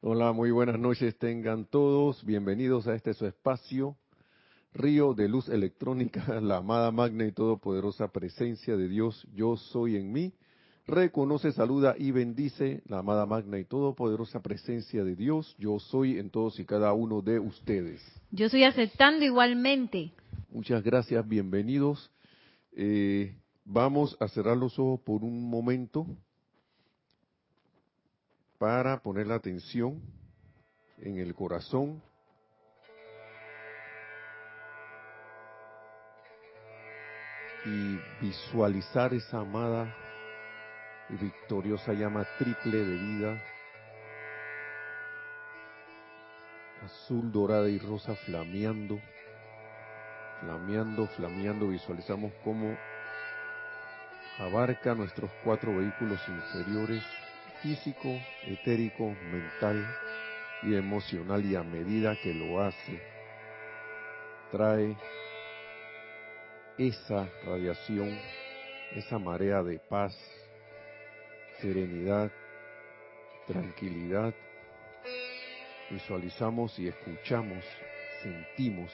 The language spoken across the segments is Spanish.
Hola, muy buenas noches tengan todos. Bienvenidos a este su espacio, Río de Luz Electrónica, la amada magna y todopoderosa presencia de Dios, yo soy en mí. Reconoce, saluda y bendice la amada magna y todopoderosa presencia de Dios, yo soy en todos y cada uno de ustedes. Yo estoy aceptando igualmente. Muchas gracias, bienvenidos. Eh, vamos a cerrar los ojos por un momento para poner la atención en el corazón. Y visualizar esa amada y victoriosa llama triple de vida, azul, dorada y rosa flameando, flameando, flameando, visualizamos cómo abarca nuestros cuatro vehículos inferiores, físico, etérico, mental y emocional y a medida que lo hace, trae esa radiación, esa marea de paz, serenidad, tranquilidad. Visualizamos y escuchamos, sentimos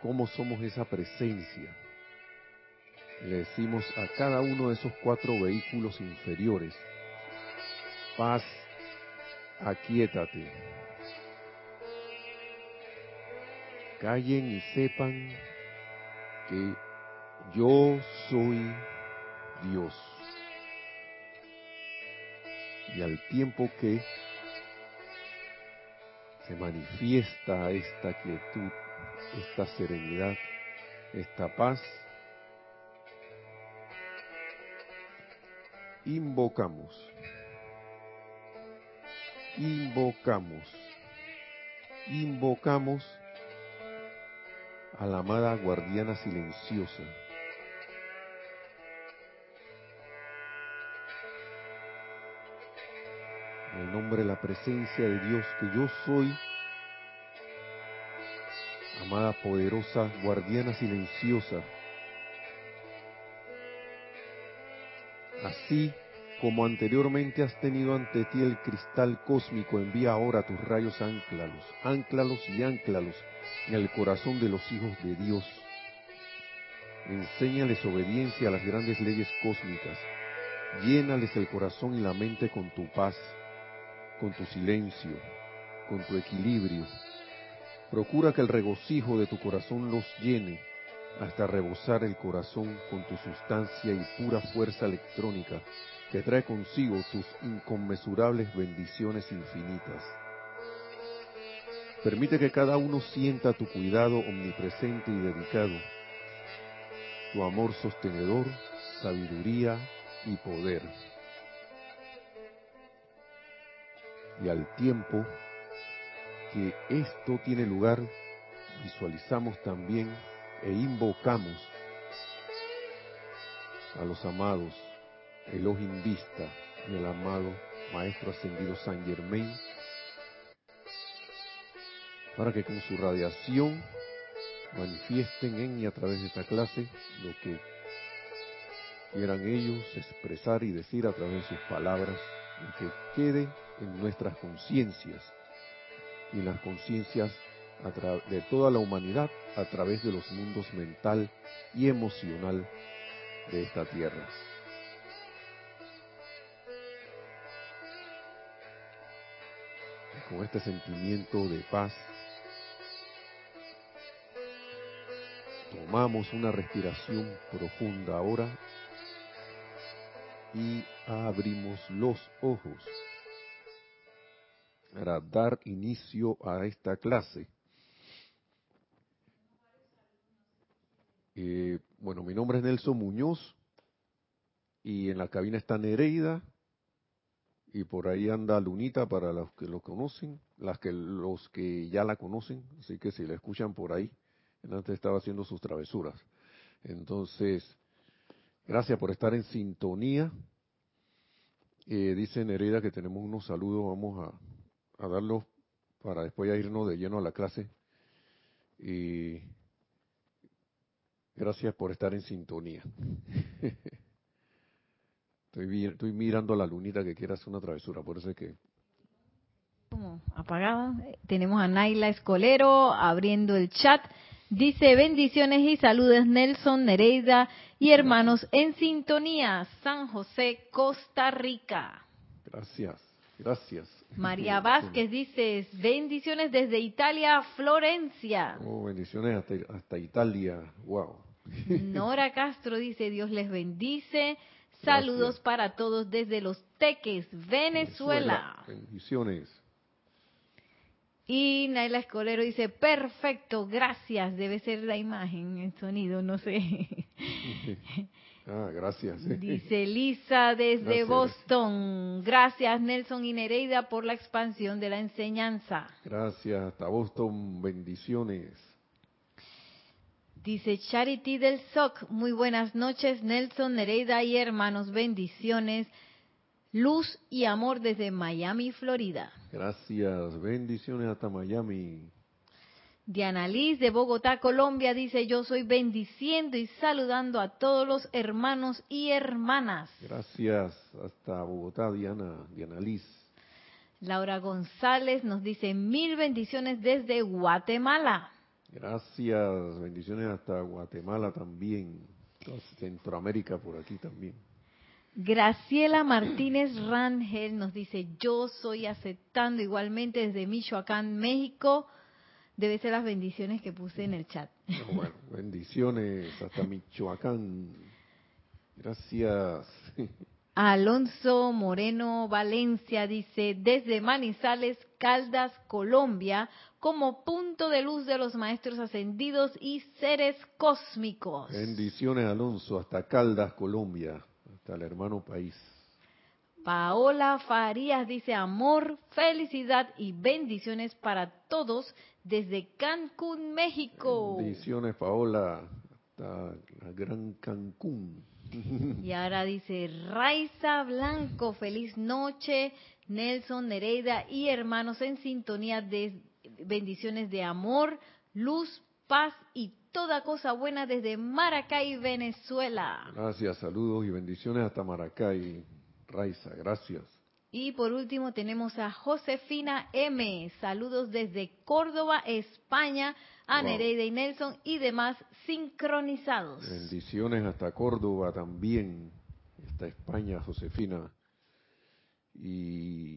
cómo somos esa presencia le decimos a cada uno de esos cuatro vehículos inferiores, paz, aquíétate. Callen y sepan que yo soy Dios. Y al tiempo que se manifiesta esta quietud, esta serenidad, esta paz, invocamos, invocamos, invocamos a la amada guardiana silenciosa. En el nombre de la presencia de Dios que yo soy, amada poderosa guardiana silenciosa, Así como anteriormente has tenido ante ti el cristal cósmico, envía ahora tus rayos, anclalos, anclalos y anclalos en el corazón de los hijos de Dios. Enséñales obediencia a las grandes leyes cósmicas. Llénales el corazón y la mente con tu paz, con tu silencio, con tu equilibrio. Procura que el regocijo de tu corazón los llene hasta rebosar el corazón con tu sustancia y pura fuerza electrónica que trae consigo tus inconmensurables bendiciones infinitas. Permite que cada uno sienta tu cuidado omnipresente y dedicado, tu amor sostenedor, sabiduría y poder. Y al tiempo que esto tiene lugar, visualizamos también e invocamos a los amados Elohim Vista y el amado Maestro Ascendido San Germain para que con su radiación manifiesten en y a través de esta clase lo que quieran ellos expresar y decir a través de sus palabras y que quede en nuestras conciencias y en las conciencias de toda la humanidad a través de los mundos mental y emocional de esta tierra. con este sentimiento de paz, tomamos una respiración profunda ahora y abrimos los ojos para dar inicio a esta clase Eh, bueno, mi nombre es Nelson Muñoz y en la cabina está Nereida y por ahí anda Lunita para los que lo conocen, las que los que ya la conocen, así que si la escuchan por ahí, antes estaba haciendo sus travesuras. Entonces, gracias por estar en sintonía. Eh, dice Nereida que tenemos unos saludos, vamos a, a darlos para después irnos de lleno a la clase. Y Gracias por estar en sintonía. Estoy, estoy mirando a la lunita que quiere hacer una travesura, por eso es que como apagada. Tenemos a Naila Escolero abriendo el chat. Dice bendiciones y saludos Nelson, Nereida y hermanos en sintonía, San José, Costa Rica. Gracias, gracias. María Vázquez dice bendiciones desde Italia, Florencia. Oh, bendiciones hasta, hasta Italia, wow. Nora Castro dice Dios les bendice. Saludos para todos desde Los Teques, Venezuela. Bendiciones. Y Naila Escolero dice, perfecto, gracias. Debe ser la imagen, el sonido, no sé. ah, gracias. Dice Lisa desde Boston. Gracias Nelson y Nereida por la expansión de la enseñanza. Gracias, hasta Boston, bendiciones. Dice Charity del SOC, muy buenas noches Nelson, Nereida y hermanos, bendiciones, luz y amor desde Miami, Florida. Gracias, bendiciones hasta Miami. Diana Liz de Bogotá, Colombia, dice yo soy bendiciendo y saludando a todos los hermanos y hermanas. Gracias, hasta Bogotá, Diana, Diana Liz. Laura González nos dice mil bendiciones desde Guatemala. Gracias, bendiciones hasta Guatemala también, Centroamérica por aquí también. Graciela Martínez Rangel nos dice, yo soy aceptando igualmente desde Michoacán, México. Debe ser las bendiciones que puse en el chat. Bueno, bendiciones hasta Michoacán. Gracias. Alonso Moreno Valencia dice, desde Manizales, Caldas, Colombia, como punto de luz de los maestros ascendidos y seres cósmicos. Bendiciones, Alonso, hasta Caldas, Colombia, hasta el hermano país. Paola Farías dice amor, felicidad y bendiciones para todos desde Cancún, México. Bendiciones, Paola, hasta la gran Cancún. Y ahora dice Raiza Blanco, feliz noche, Nelson, Nereida y hermanos en sintonía de bendiciones de amor, luz, paz y toda cosa buena desde Maracay, Venezuela. Gracias, saludos y bendiciones hasta Maracay, Raiza, gracias. Y por último tenemos a Josefina M. Saludos desde Córdoba, España, a Nereida y Nelson y demás sincronizados. Bendiciones hasta Córdoba también, hasta España, Josefina. Y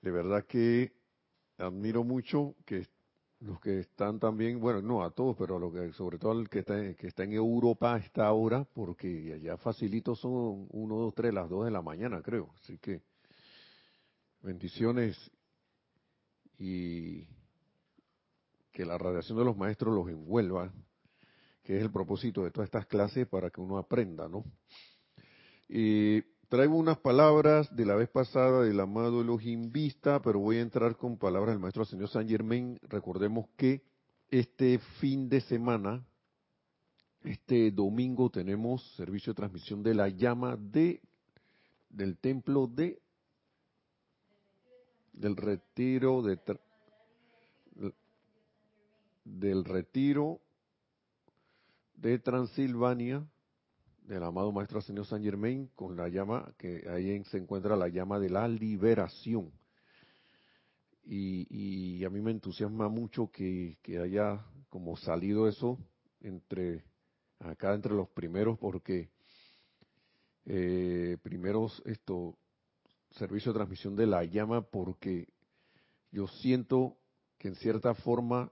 de verdad que admiro mucho que los que están también, bueno, no a todos, pero a lo que, sobre todo al que está, que está en Europa a esta hora, porque allá facilito son uno, dos, tres, las dos de la mañana, creo. Así que bendiciones y que la radiación de los maestros los envuelva, que es el propósito de todas estas clases para que uno aprenda, ¿no? Y Traigo unas palabras de la vez pasada del amado Elohim Vista, pero voy a entrar con palabras del maestro señor San Germain. Recordemos que este fin de semana, este domingo, tenemos servicio de transmisión de la llama de del templo de del retiro de del retiro de Transilvania del amado Maestro Señor San Germain con la llama, que ahí se encuentra la llama de la liberación. Y, a mí me entusiasma mucho que, haya como salido eso entre acá entre los primeros porque eh, primeros esto servicio de transmisión de la llama porque yo siento que en cierta forma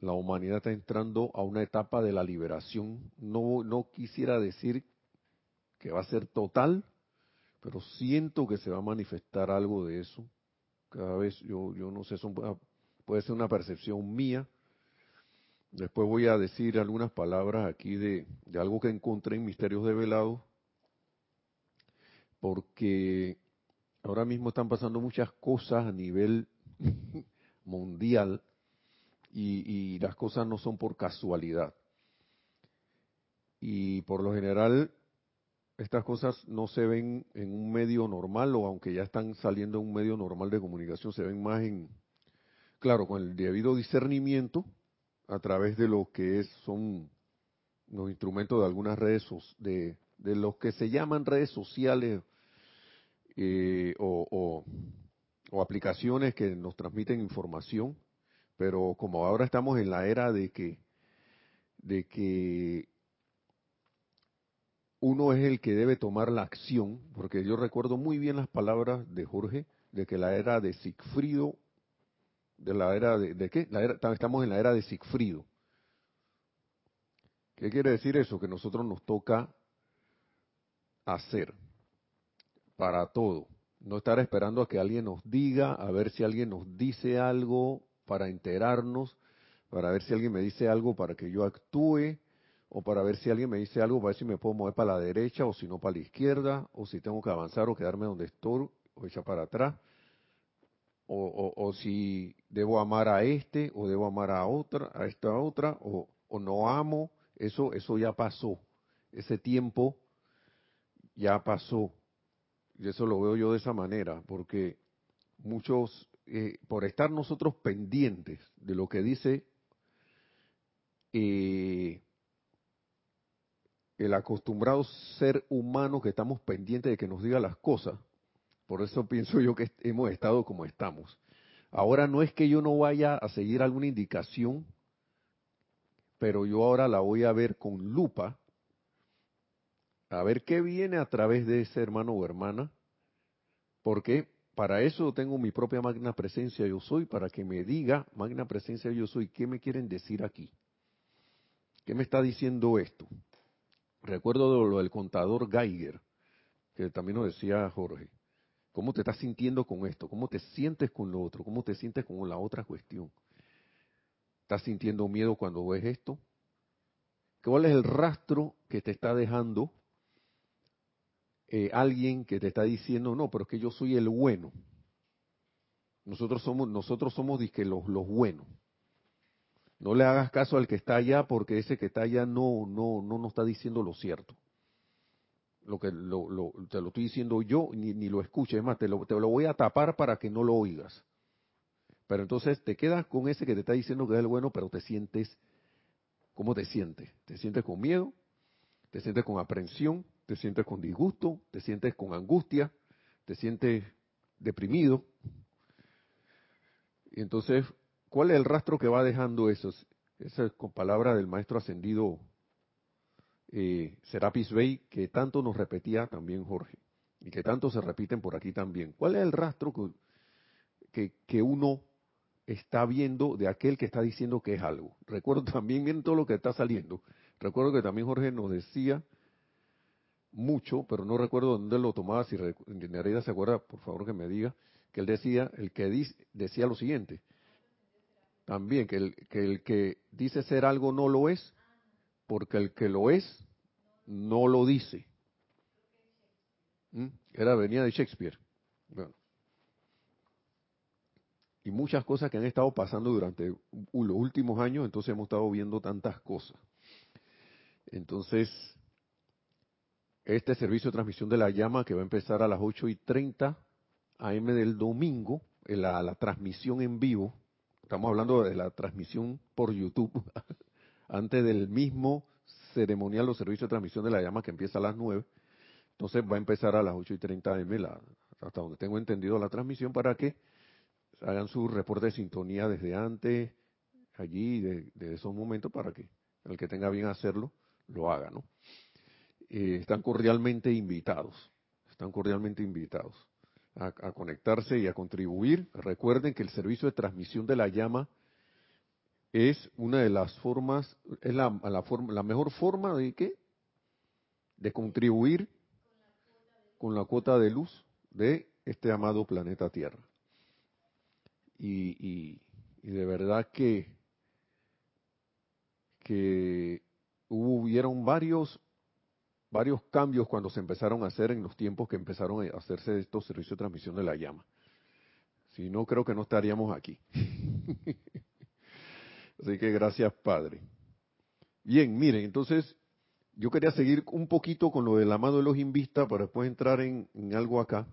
la humanidad está entrando a una etapa de la liberación. No, no quisiera decir que va a ser total, pero siento que se va a manifestar algo de eso. Cada vez, yo, yo no sé, puede ser una percepción mía. Después voy a decir algunas palabras aquí de, de algo que encontré en Misterios de Velado, porque ahora mismo están pasando muchas cosas a nivel mundial y, las cosas no son por casualidad. Y por lo general, estas cosas no se ven en un medio normal o aunque ya están saliendo en un medio normal de comunicación, se ven más en, claro, con el debido discernimiento a través de lo que es, son los instrumentos de algunas redes, de, de los que se llaman redes sociales eh, o aplicaciones que nos transmiten información, pero como ahora estamos en la era de que de que uno es el que debe tomar la acción, porque yo recuerdo muy bien las palabras de Jorge, de que la era de Sigfrido, de la era de, ¿de qué? La era, estamos en la era de Sigfrido. ¿Qué quiere decir eso? Que nosotros nos toca hacer para todo. No estar esperando a que alguien nos diga, a ver si alguien nos dice algo para enterarnos, para ver si alguien me dice algo para que yo actúe, o para ver si alguien me dice algo para ver si me puedo mover para la derecha o si no para la izquierda, o si tengo que avanzar o quedarme donde estoy o echar para atrás, o, o, si debo amar a este o debo amar a otra, a esta otra, o, o no amo, eso, eso ya pasó, ese tiempo ya pasó. Y eso lo veo yo de esa manera, porque muchos, eh, por estar nosotros pendientes de lo que dice eh, el acostumbrado ser humano que estamos pendientes de que nos diga las cosas. Por eso pienso yo que hemos estado como estamos. Ahora no es que yo no vaya a seguir alguna indicación, pero yo ahora la voy a ver con lupa, a ver qué viene a través de ese hermano o hermana, porque para eso tengo mi propia magna presencia yo soy, para que me diga, magna presencia yo soy, ¿qué me quieren decir aquí? ¿Qué me está diciendo esto? Recuerdo lo del contador Geiger, que también nos decía Jorge. ¿Cómo te estás sintiendo con esto? ¿Cómo te sientes con lo otro? ¿Cómo te sientes con la otra cuestión? ¿Estás sintiendo miedo cuando ves esto? ¿Cuál es el rastro que te está dejando eh, alguien que te está diciendo, no, pero es que yo soy el bueno? Nosotros somos, nosotros somos los, los buenos. No le hagas caso al que está allá porque ese que está allá no, no, no nos está diciendo lo cierto. Lo que lo, lo, te lo estoy diciendo yo, ni, ni lo escuches, es más, te lo, te lo voy a tapar para que no lo oigas. Pero entonces te quedas con ese que te está diciendo que es el bueno, pero te sientes, ¿cómo te sientes? ¿Te sientes con miedo? ¿Te sientes con aprensión? ¿Te sientes con disgusto? ¿Te sientes con angustia? ¿Te sientes deprimido? Y entonces ¿Cuál es el rastro que va dejando eso? Esa es con palabra del maestro ascendido eh, Serapis Bey, que tanto nos repetía también Jorge, y que tanto se repiten por aquí también. ¿Cuál es el rastro que, que, uno está viendo de aquel que está diciendo que es algo? Recuerdo también, miren todo lo que está saliendo. Recuerdo que también Jorge nos decía mucho, pero no recuerdo dónde lo tomaba, si Nereida se acuerda, por favor que me diga, que él decía, el que dice, decía lo siguiente, también, que el, que el que dice ser algo no lo es, porque el que lo es no lo dice. ¿Mm? Era venía de Shakespeare. Bueno. Y muchas cosas que han estado pasando durante los últimos años, entonces hemos estado viendo tantas cosas. Entonces, este servicio de transmisión de la llama que va a empezar a las 8 y 30 AM del domingo, la, la transmisión en vivo, Estamos hablando de la transmisión por YouTube, antes del mismo ceremonial o servicio de transmisión de la llama que empieza a las 9. Entonces va a empezar a las 8 y 30 M, hasta donde tengo entendido la transmisión, para que hagan su reporte de sintonía desde antes, allí, de, esos momentos, para que el que tenga bien hacerlo, lo haga, ¿no? Eh, están cordialmente invitados, están cordialmente invitados a, conectarse y a contribuir. Recuerden que el servicio de transmisión de la llama es una de las formas, es la, forma, la mejor forma de qué? De contribuir con la cuota de luz de este amado planeta Tierra. Y, y, de verdad que, que hubieron varios varios cambios cuando se empezaron a hacer en los tiempos que empezaron a hacerse estos servicios de transmisión de la llama. Si no, creo que no estaríamos aquí. Así que gracias, Padre. Bien, miren, entonces yo quería seguir un poquito con lo del amado los Vista para después entrar en, algo acá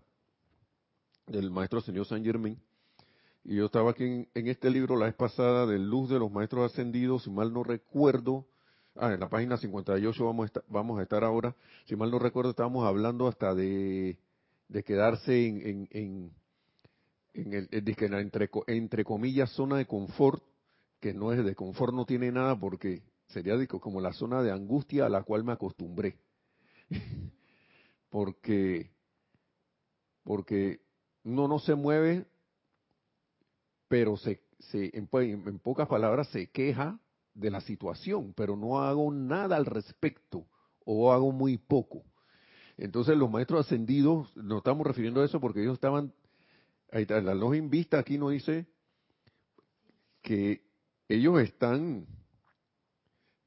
del maestro señor San Germain. Y yo estaba aquí en, en, este libro la vez pasada de Luz de los Maestros Ascendidos, si mal no recuerdo, ah, en la página 58 vamos a, estar, vamos a estar ahora, si mal no recuerdo, estábamos hablando hasta de, quedarse en, en, en el, en la entre, comillas zona de confort, que no es de confort, no tiene nada porque sería como la zona de angustia a la cual me acostumbré. porque porque uno no se mueve, pero se, se en, en, pocas palabras se queja de la situación, pero no hago nada al respecto o hago muy poco. Entonces los maestros ascendidos, nos estamos refiriendo a eso porque ellos estaban, ahí la luz en vista aquí nos dice que ellos están,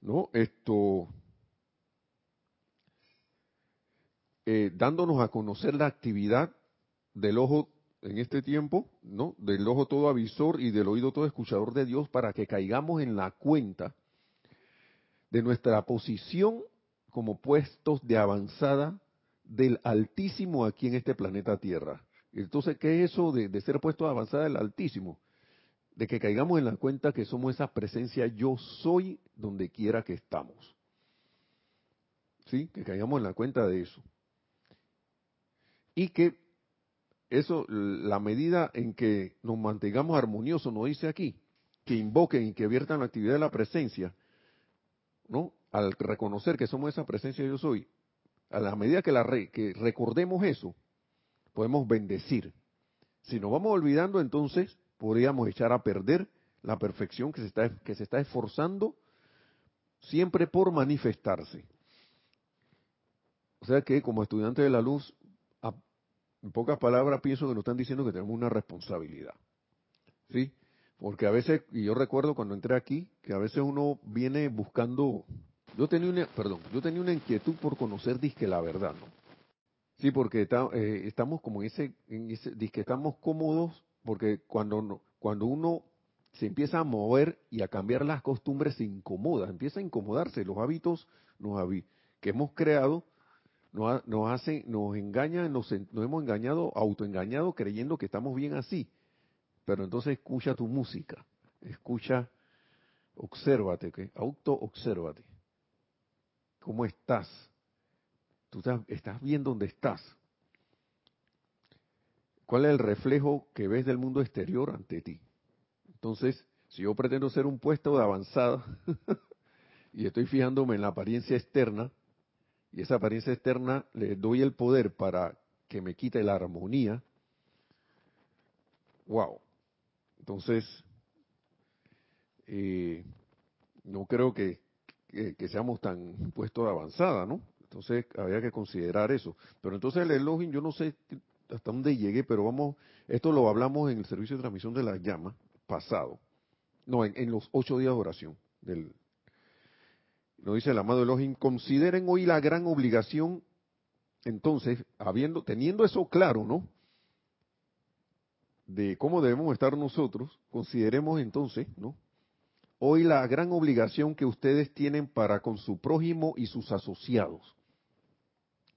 ¿no? Esto, eh, dándonos a conocer la actividad del ojo en este tiempo, ¿no? Del ojo todo avisor y del oído todo escuchador de Dios para que caigamos en la cuenta de nuestra posición como puestos de avanzada del Altísimo aquí en este planeta Tierra. Entonces, ¿qué es eso de, ser puesto de avanzada del Altísimo? De que caigamos en la cuenta que somos esa presencia yo soy donde quiera que estamos. ¿Sí? Que caigamos en la cuenta de eso. Y que eso, la medida en que nos mantengamos armoniosos, nos dice aquí, que invoquen y que viertan la actividad de la presencia, ¿no? Al reconocer que somos esa presencia yo soy, a la medida que, la que recordemos eso, podemos bendecir. Si nos vamos olvidando, entonces podríamos echar a perder la perfección que se está, que se está esforzando siempre por manifestarse. O sea que como estudiante de la luz en pocas palabras, pienso que nos están diciendo que tenemos una responsabilidad. ¿Sí? Porque a veces, y yo recuerdo cuando entré aquí, que a veces uno viene buscando, yo tenía una, perdón, yo tenía una inquietud por conocer disque la verdad, ¿no? Sí, porque eh, estamos como en ese, en disque estamos cómodos, porque cuando, cuando uno se empieza a mover y a cambiar las costumbres se incomoda, empieza a incomodarse los hábitos nos, que hemos creado nos, nos hacen, nos engañan, nos, hemos engañado, autoengañado creyendo que estamos bien así. Pero entonces escucha tu música, escucha, obsérvate, ¿qué? auto-obsérvate. ¿Cómo estás? Tú estás, estás bien donde estás. ¿Cuál es el reflejo que ves del mundo exterior ante ti? Entonces, si yo pretendo ser un puesto de avanzada y estoy fijándome en la apariencia externa, y esa apariencia externa le doy el poder para que me quite la armonía, wow. Entonces, eh, no creo que, seamos tan puestos de avanzada, ¿no? Entonces, habría que considerar eso. Pero entonces el elogio, yo no sé hasta dónde llegué, pero vamos, esto lo hablamos en el servicio de transmisión de la llama pasado. No, en, en los ocho días de oración del, nos dice el amado Elohim, consideren hoy la gran obligación, entonces, habiendo, teniendo eso claro, ¿no? De cómo debemos estar nosotros, consideremos entonces, ¿no? Hoy la gran obligación que ustedes tienen para con su prójimo y sus asociados.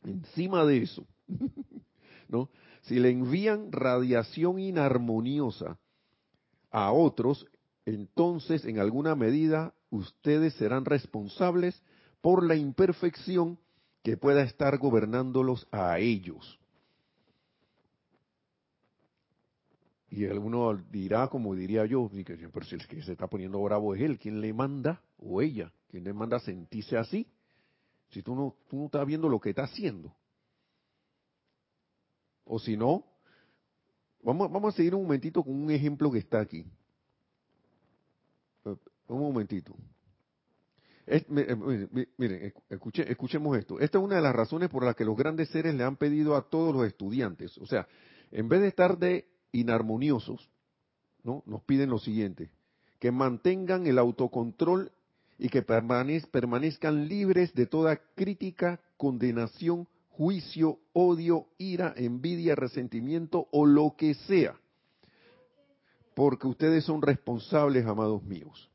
Encima de eso, ¿no? Si le envían radiación inarmoniosa a otros, entonces en alguna medida ustedes serán responsables por la imperfección que pueda estar gobernándolos a ellos. Y alguno dirá, como diría yo, pero si el que se está poniendo bravo es él, ¿quién le manda? O ella, ¿quién le manda a sentirse así? Si tú no, tú no estás viendo lo que está haciendo. O si no, vamos, vamos a seguir un momentito con un ejemplo que está aquí. Un momentito. Eh, miren, escuchemos esto. Esta es una de las razones por las que los grandes seres le han pedido a todos los estudiantes. O sea, en vez de estar de inarmoniosos, ¿no? Nos piden lo siguiente, que mantengan el autocontrol y que permanezcan libres de toda crítica, condenación, juicio, odio, ira, envidia, resentimiento o lo que sea. Porque ustedes son responsables, amados míos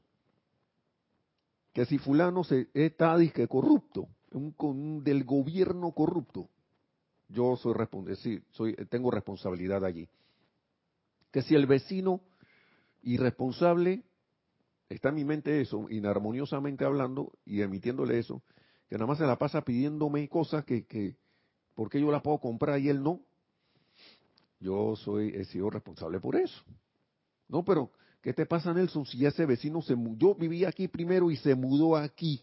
que si fulano se, está disque corrupto, un, del gobierno corrupto, yo soy responsable, soy, tengo responsabilidad allí. Que si el vecino irresponsable, está en mi mente eso, inarmoniosamente hablando y emitiéndole eso, que nada más se la pasa pidiéndome cosas que, que ¿por qué yo la puedo comprar y él no? yo soy, he sido responsable por eso. No, pero, ¿qué te pasa, Nelson? Si ese vecino se mudó, yo vivía aquí primero y se mudó aquí.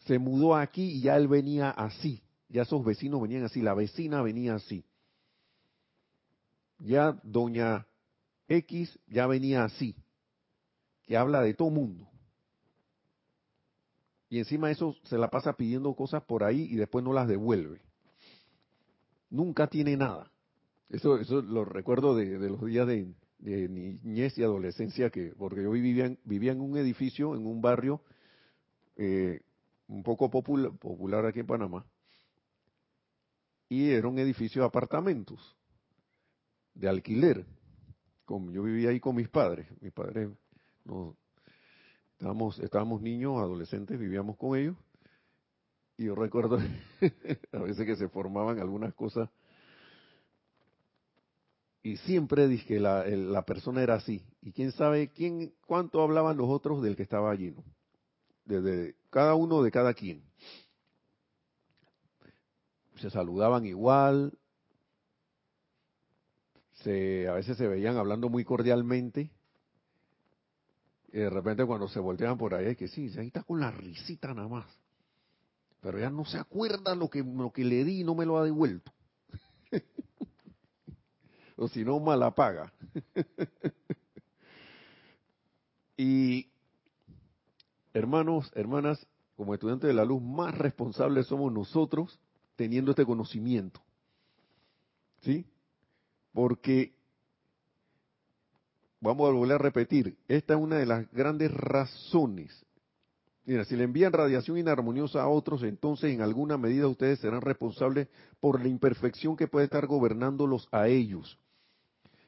Se mudó aquí y ya él venía así. Ya esos vecinos venían así, la vecina venía así. Ya doña X ya venía así, que habla de todo mundo. Y encima eso se la pasa pidiendo cosas por ahí y después no las devuelve. Nunca tiene nada. Eso, eso lo recuerdo de, los días de, niñez y adolescencia, que porque yo vivía en, vivía en un edificio, en un barrio eh, un poco popular, popular aquí en Panamá, y era un edificio de apartamentos de alquiler. Como yo vivía ahí con mis padres, mis padres no, estábamos, estábamos niños, adolescentes, vivíamos con ellos, y yo recuerdo a veces que se formaban algunas cosas y siempre dije que la, la, persona era así. Y quién sabe quién, cuánto hablaban los otros del que estaba allí, ¿no? Desde cada uno de cada quien. Se saludaban igual, se, a veces se veían hablando muy cordialmente. Y de repente cuando se volteaban por ahí, es que sí, ahí está con la risita nada más. Pero ya no se acuerda lo que, lo que le di y no me lo ha devuelto. O si no, mala paga. y hermanos, hermanas, como estudiantes de la luz, más responsables somos nosotros teniendo este conocimiento. ¿Sí? Porque, vamos a volver a repetir, esta es una de las grandes razones. Mira, si le envían radiación inarmoniosa a otros, entonces en alguna medida ustedes serán responsables por la imperfección que puede estar gobernándolos a ellos.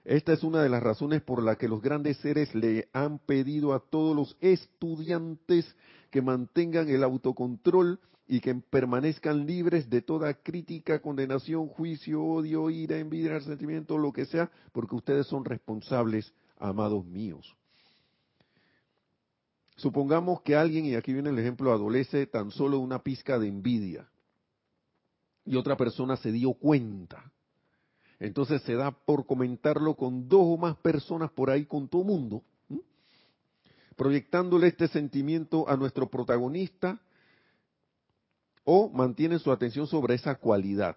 Esta es una de las razones por la que los grandes seres le han pedido a todos los estudiantes que mantengan el autocontrol y que permanezcan libres de toda crítica, condenación, juicio, odio, ira, envidia, resentimiento, lo que sea, porque ustedes son responsables, amados míos. Supongamos que alguien, y aquí viene el ejemplo, adolece tan solo una pizca de envidia y otra persona se dio cuenta entonces se da por comentarlo con dos o más personas por ahí, con todo mundo, proyectándole este sentimiento a nuestro protagonista o mantienen su atención sobre esa cualidad.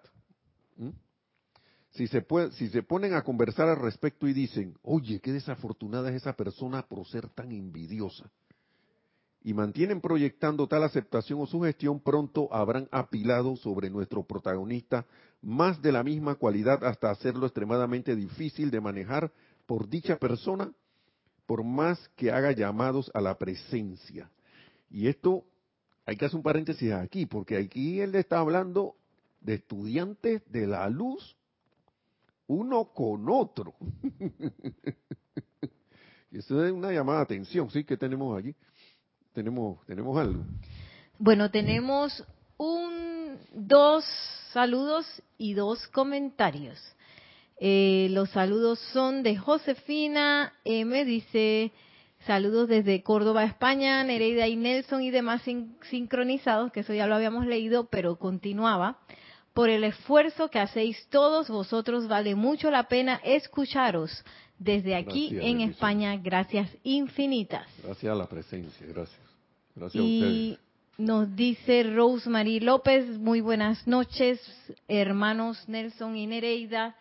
Si se, si se ponen a conversar al respecto y dicen, oye, qué desafortunada es esa persona por ser tan envidiosa, y mantienen proyectando tal aceptación o sugestión, pronto habrán apilado sobre nuestro protagonista más de la misma cualidad hasta hacerlo extremadamente difícil de manejar por dicha persona, por más que haga llamados a la presencia. Y esto hay que hacer un paréntesis aquí, porque aquí él está hablando de estudiantes de la luz, uno con otro. y eso es una llamada de atención, ¿sí? que tenemos allí? Tenemos, tenemos algo. Bueno, tenemos un, dos saludos y dos comentarios. Eh, los saludos son de Josefina M. Dice, saludos desde Córdoba, España, Nereida y Nelson y demás sincronizados, que eso ya lo habíamos leído, pero continuaba. Por el esfuerzo que hacéis todos vosotros, vale mucho la pena escucharos desde aquí en España. Gracias infinitas. Gracias a la presencia, gracias. Gracias a ustedes. Nos dice Rosemary López, muy buenas noches, hermanos Nelson y Nereida.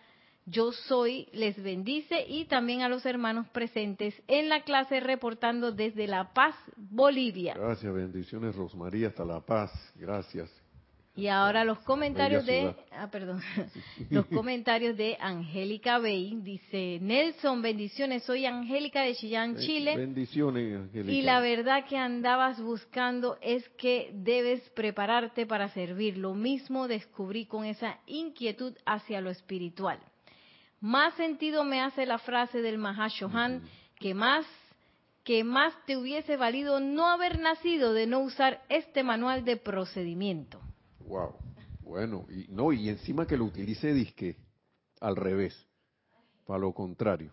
Yo soy, les bendice y también a los hermanos presentes en la clase reportando desde La Paz, Bolivia. Gracias, bendiciones Rosemary, hasta La Paz, gracias. Y ahora los comentarios de, ah, perdón, los comentarios de Angélica Bey. Dice, Nelson, bendiciones, soy Angélica de Chillán, Chile. Bendiciones, Angélica. Y la verdad que andabas buscando es que debes prepararte para servir. Lo mismo descubrí con esa inquietud hacia lo espiritual. Más sentido me hace la frase del Mahashohan, que más que más te hubiese valido no haber nacido de no usar este manual de procedimiento. Wow. Bueno, y no, y encima que lo utilice disque al revés, para lo contrario.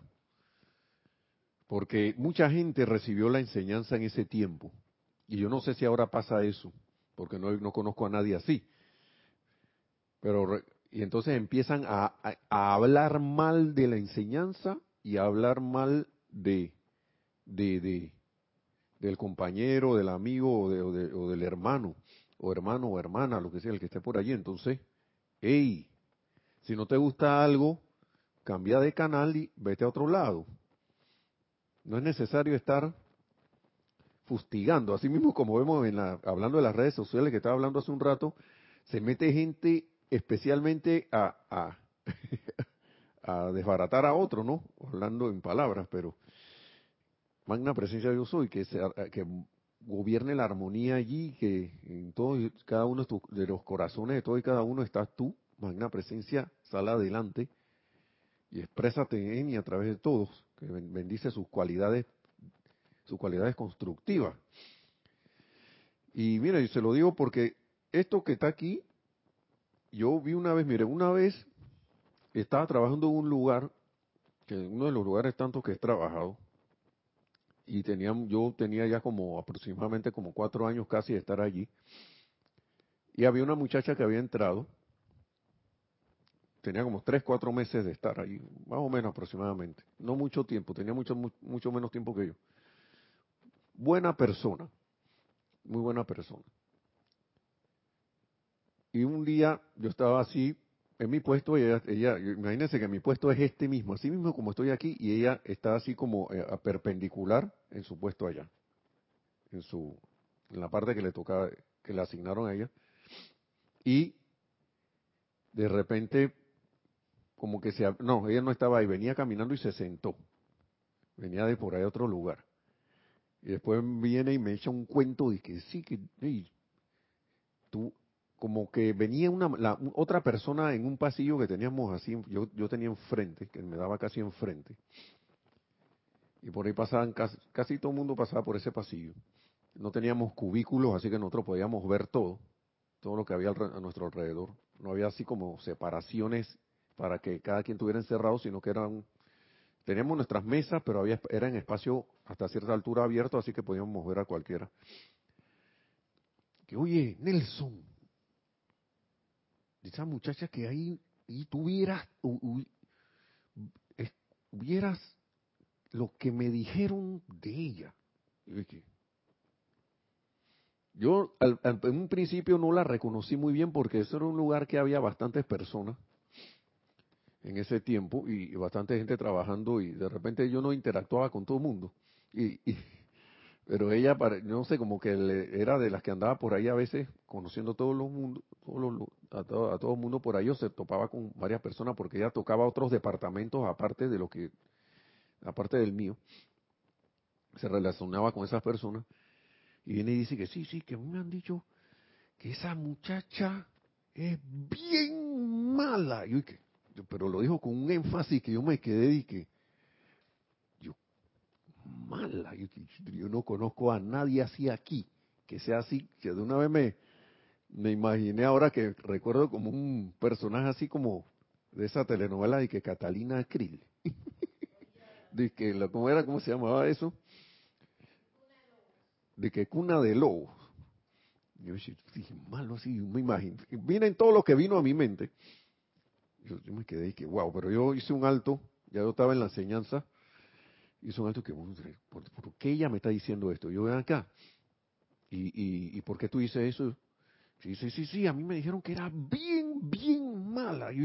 Porque mucha gente recibió la enseñanza en ese tiempo. Y yo no sé si ahora pasa eso, porque no, no conozco a nadie así. Pero y entonces empiezan a, a, hablar mal de la enseñanza y a hablar mal de, de, de del compañero, del amigo o, de, o, del hermano, o hermano o hermana, lo que sea, el que esté por allí. Entonces, hey, si no te gusta algo, cambia de canal y vete a otro lado. No es necesario estar fustigando. Así mismo como vemos en la, hablando de las redes sociales que estaba hablando hace un rato, se mete gente especialmente a, a, desbaratar a otro, ¿no? Hablando en palabras, pero magna presencia yo soy, que, se, que gobierne la armonía allí, que en todo cada uno de los corazones de todo y cada uno estás tú, magna presencia, sal adelante y exprésate en y a través de todos, que bendice sus cualidades, sus cualidades constructivas. Y mira, y se lo digo porque esto que está aquí, yo vi una vez, mire, una vez estaba trabajando en un lugar, que uno de los lugares tantos que he trabajado, y tenía, yo tenía ya como aproximadamente como cuatro años casi de estar allí, y había una muchacha que había entrado, tenía como tres, cuatro meses de estar allí, más o menos aproximadamente, no mucho tiempo, tenía mucho, mucho menos tiempo que yo. Buena persona, muy buena persona. Y un día yo estaba así en mi puesto, ella, ella, imagínense que mi puesto es este mismo, así mismo como estoy aquí, y ella está así como eh, a perpendicular en su puesto allá, en su, en la parte que le tocaba, que le asignaron a ella, y de repente, como que se, no, ella no estaba ahí, venía caminando y se sentó, venía de por ahí a otro lugar, y después viene y me echa un cuento de que sí, que tú como que venía una otra persona en un pasillo que teníamos así, yo, yo tenía enfrente, que me daba casi enfrente. Y por ahí pasaban, casi, casi todo el mundo pasaba por ese pasillo. No teníamos cubículos, así que nosotros podíamos ver todo, todo lo que había a nuestro alrededor. No había así como separaciones para que cada quien estuviera encerrado, sino que eran, teníamos nuestras mesas, pero había, era en espacio hasta cierta altura abierto, así que podíamos ver a cualquiera. Que, oye, Nelson, esa muchacha que ahí y tuvieras hubieras lo que me dijeron de ella. Yo en un principio no la reconocí muy bien porque eso era un lugar que había bastantes personas en ese tiempo y, bastante gente trabajando y de repente yo no interactuaba con todo el mundo. y, pero ella, no sé, como que era de las que andaba por ahí a veces conociendo todo los mundo, a, todo, a todo el mundo por ahí, o se topaba con varias personas porque ella tocaba otros departamentos aparte de lo que, aparte del mío. Se relacionaba con esas personas y viene y dice que sí, sí, que me han dicho que esa muchacha es bien mala. Y pero lo dijo con un énfasis que yo me quedé y que mala. Yo, no conozco a nadie así aquí, que sea así, que de una vez me, me imaginé ahora que recuerdo como un personaje así como de esa telenovela de que Catalina Krill. de que, ¿cómo era? ¿Cómo se llamaba eso? De que cuna de lobos. Yo dije, malo así, me imagino. Vienen todo lo que vino a mi mente. Yo, me quedé y que, wow, pero yo hice un alto, ya yo estaba en la enseñanza, y son altos que, ¿por, ¿por, qué ella me está diciendo esto? Yo ven acá. ¿Y, y, y por qué tú dices eso? Sí, sí, sí, sí, a mí me dijeron que era bien, bien mala. Yo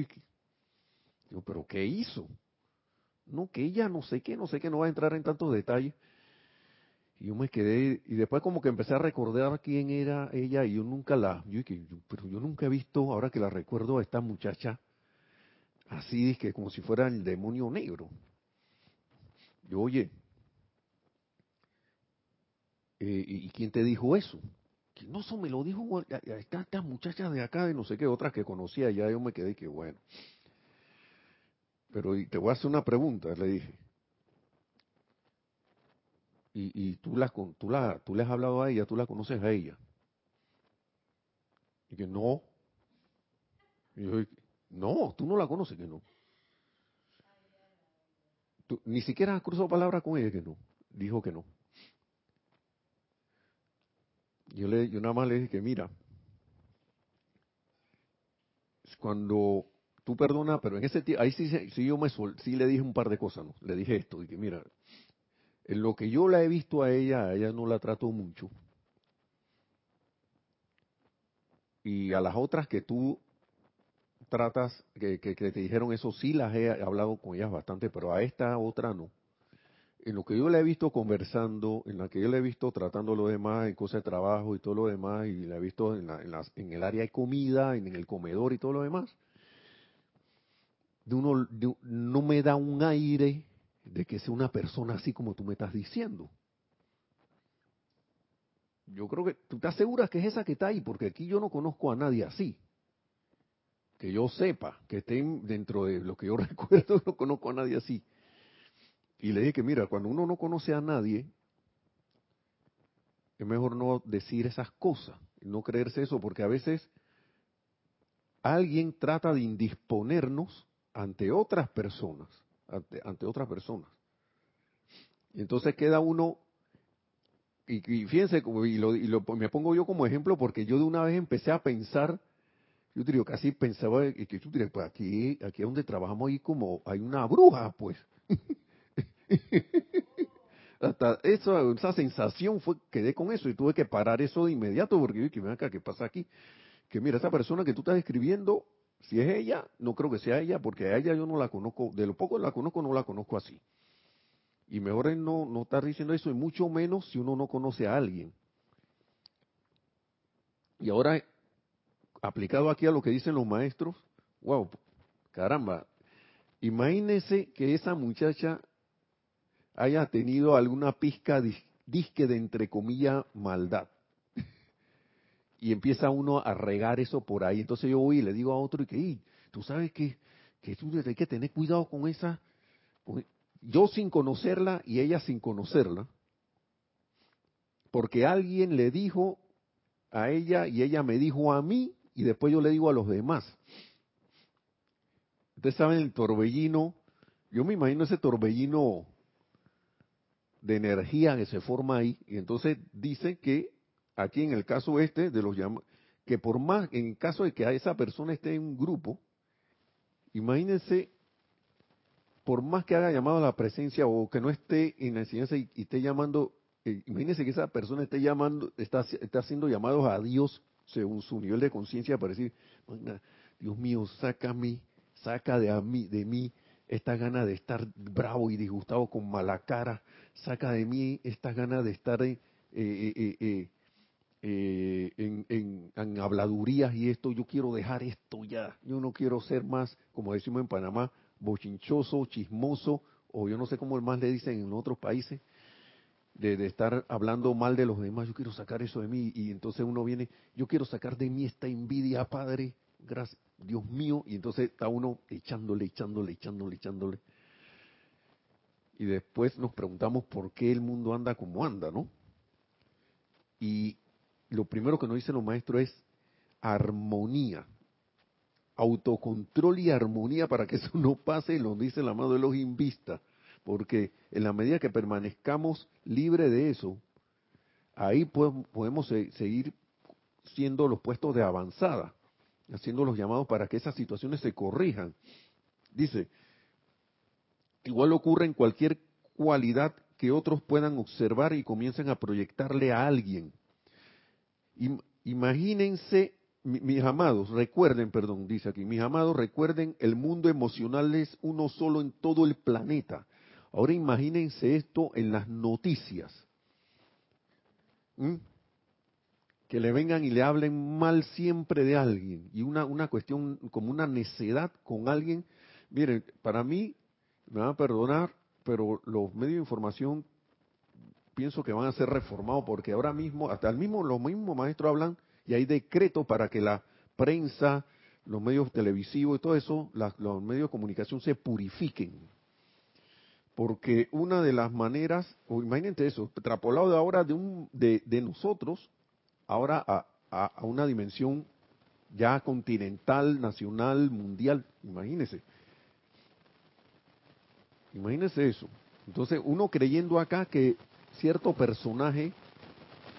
digo, pero ¿qué hizo? No, que ella no sé qué, no sé qué, no va a entrar en tantos detalles. Y yo me quedé, y después como que empecé a recordar quién era ella, y yo nunca la, yo dije, pero yo nunca he visto, ahora que la recuerdo, a esta muchacha, así, que como si fuera el demonio negro. Yo, oye, eh, ¿y quién te dijo eso? No, eso me lo dijo estas muchachas de acá, de no sé qué, otras que conocía, ya yo me quedé que bueno. Pero te voy a hacer una pregunta, le dije. Y, y tú, la, tú, la, tú le has hablado a ella, tú la conoces a ella. Y que no. Y yo, no, tú no la conoces, que no ni siquiera cruzó palabra con ella que no. Dijo que no. Yo, le, yo nada más le dije que mira, cuando tú perdona, pero en ese ahí sí, sí yo me sí le dije un par de cosas, ¿no? Le dije esto, que mira, en lo que yo la he visto a ella, a ella no la trato mucho. Y a las otras que tú tratas, que, que, te dijeron eso, sí las he hablado con ellas bastante, pero a esta otra no. En lo que yo la he visto conversando, en la que yo la he visto tratando lo demás, en cosas de trabajo y todo lo demás, y la he visto en, el área de comida, en el comedor y todo lo demás, de uno, no me da un aire de que sea una persona así como tú me estás diciendo. Yo creo que tú te aseguras que es esa que está ahí, porque aquí yo no conozco a nadie así. Que yo sepa, que esté dentro de lo que yo recuerdo, no conozco a nadie así. Y le dije que mira, cuando uno no conoce a nadie, es mejor no decir esas cosas, no creerse eso, porque a veces alguien trata de indisponernos ante otras personas, ante, otras personas. Y entonces queda uno, y, fíjense, y, lo, y me pongo yo como ejemplo porque yo de una vez empecé a pensar, yo digo, casi pensaba, que tú dirías, pues aquí, aquí donde trabajamos ahí como hay una bruja, pues. Hasta eso, esa sensación fue, quedé con eso y tuve que parar eso de inmediato porque yo dije, acá, ¿qué pasa aquí? Que mira, esa persona que tú estás describiendo si es ella, no creo que sea ella, porque a ella yo no la conozco, de lo poco la conozco, no la conozco así. Y mejor es no, no estar diciendo eso, y mucho menos si uno no conoce a alguien. Y ahora, aplicado aquí a lo que dicen los maestros, wow, caramba, imagínese que esa muchacha haya tenido alguna pizca disque de entre comillas maldad. Y empieza uno a regar eso por ahí. Entonces yo voy y le digo a otro y que, tú sabes que, tú hay que tener cuidado con esa, yo sin conocerla y ella sin conocerla, porque alguien le dijo a ella y ella me dijo a mí y después yo le digo a los demás. Ustedes saben el torbellino, yo me imagino ese torbellino de energía que se forma ahí, y entonces dice que aquí en el caso este de los que por más, en caso de que esa persona esté en un grupo, imagínense, por más que haga llamado a la presencia o que no esté en la enseñanza y, esté llamando, eh, imagínense que esa persona esté llamando, está, está haciendo llamados a Dios según su nivel de conciencia para decir, Dios mío, mí, saca de, a mí, de mí esta gana de estar bravo y disgustado con mala cara, saca de mí esta gana de estar eh, eh, eh eh, en, en, habladurías y esto, yo quiero dejar esto ya, yo no quiero ser más, como decimos en Panamá, bochinchoso, chismoso, o yo no sé cómo más le dicen en otros países, de, estar hablando mal de los demás, yo quiero sacar eso de mí, y entonces uno viene, yo quiero sacar de mí esta envidia, Padre, gracias, Dios mío, y entonces está uno echándole, echándole, echándole, echándole. Y después nos preguntamos por qué el mundo anda como anda, ¿no? Y lo primero que nos dicen los maestros es armonía, autocontrol y armonía para que eso no pase, lo dice la mano de los invista, porque en la medida que permanezcamos libres de eso, ahí podemos seguir siendo los puestos de avanzada, haciendo los llamados para que esas situaciones se corrijan. Dice, igual ocurre en cualquier cualidad que otros puedan observar y comiencen a proyectarle a alguien Imagínense, mis amados, recuerden, perdón, dice aquí, mis amados, recuerden, el mundo emocional es uno solo en todo el planeta. Ahora imagínense esto en las noticias. ¿Mm? Que le vengan y le hablen mal siempre de alguien. Y una, una cuestión como una necedad con alguien. Miren, para mí, me van a perdonar, pero los medios de información pienso que van a ser reformados porque ahora mismo, hasta el mismo, los mismos maestros hablan y hay decretos para que la prensa, los medios televisivos y todo eso, los medios de comunicación se purifiquen. Porque una de las maneras, o imagínate eso, extrapolado de ahora de, un, de, nosotros, ahora a, a, una dimensión ya continental, nacional, mundial, imagínese. Imagínese eso. Entonces, uno creyendo acá que cierto personaje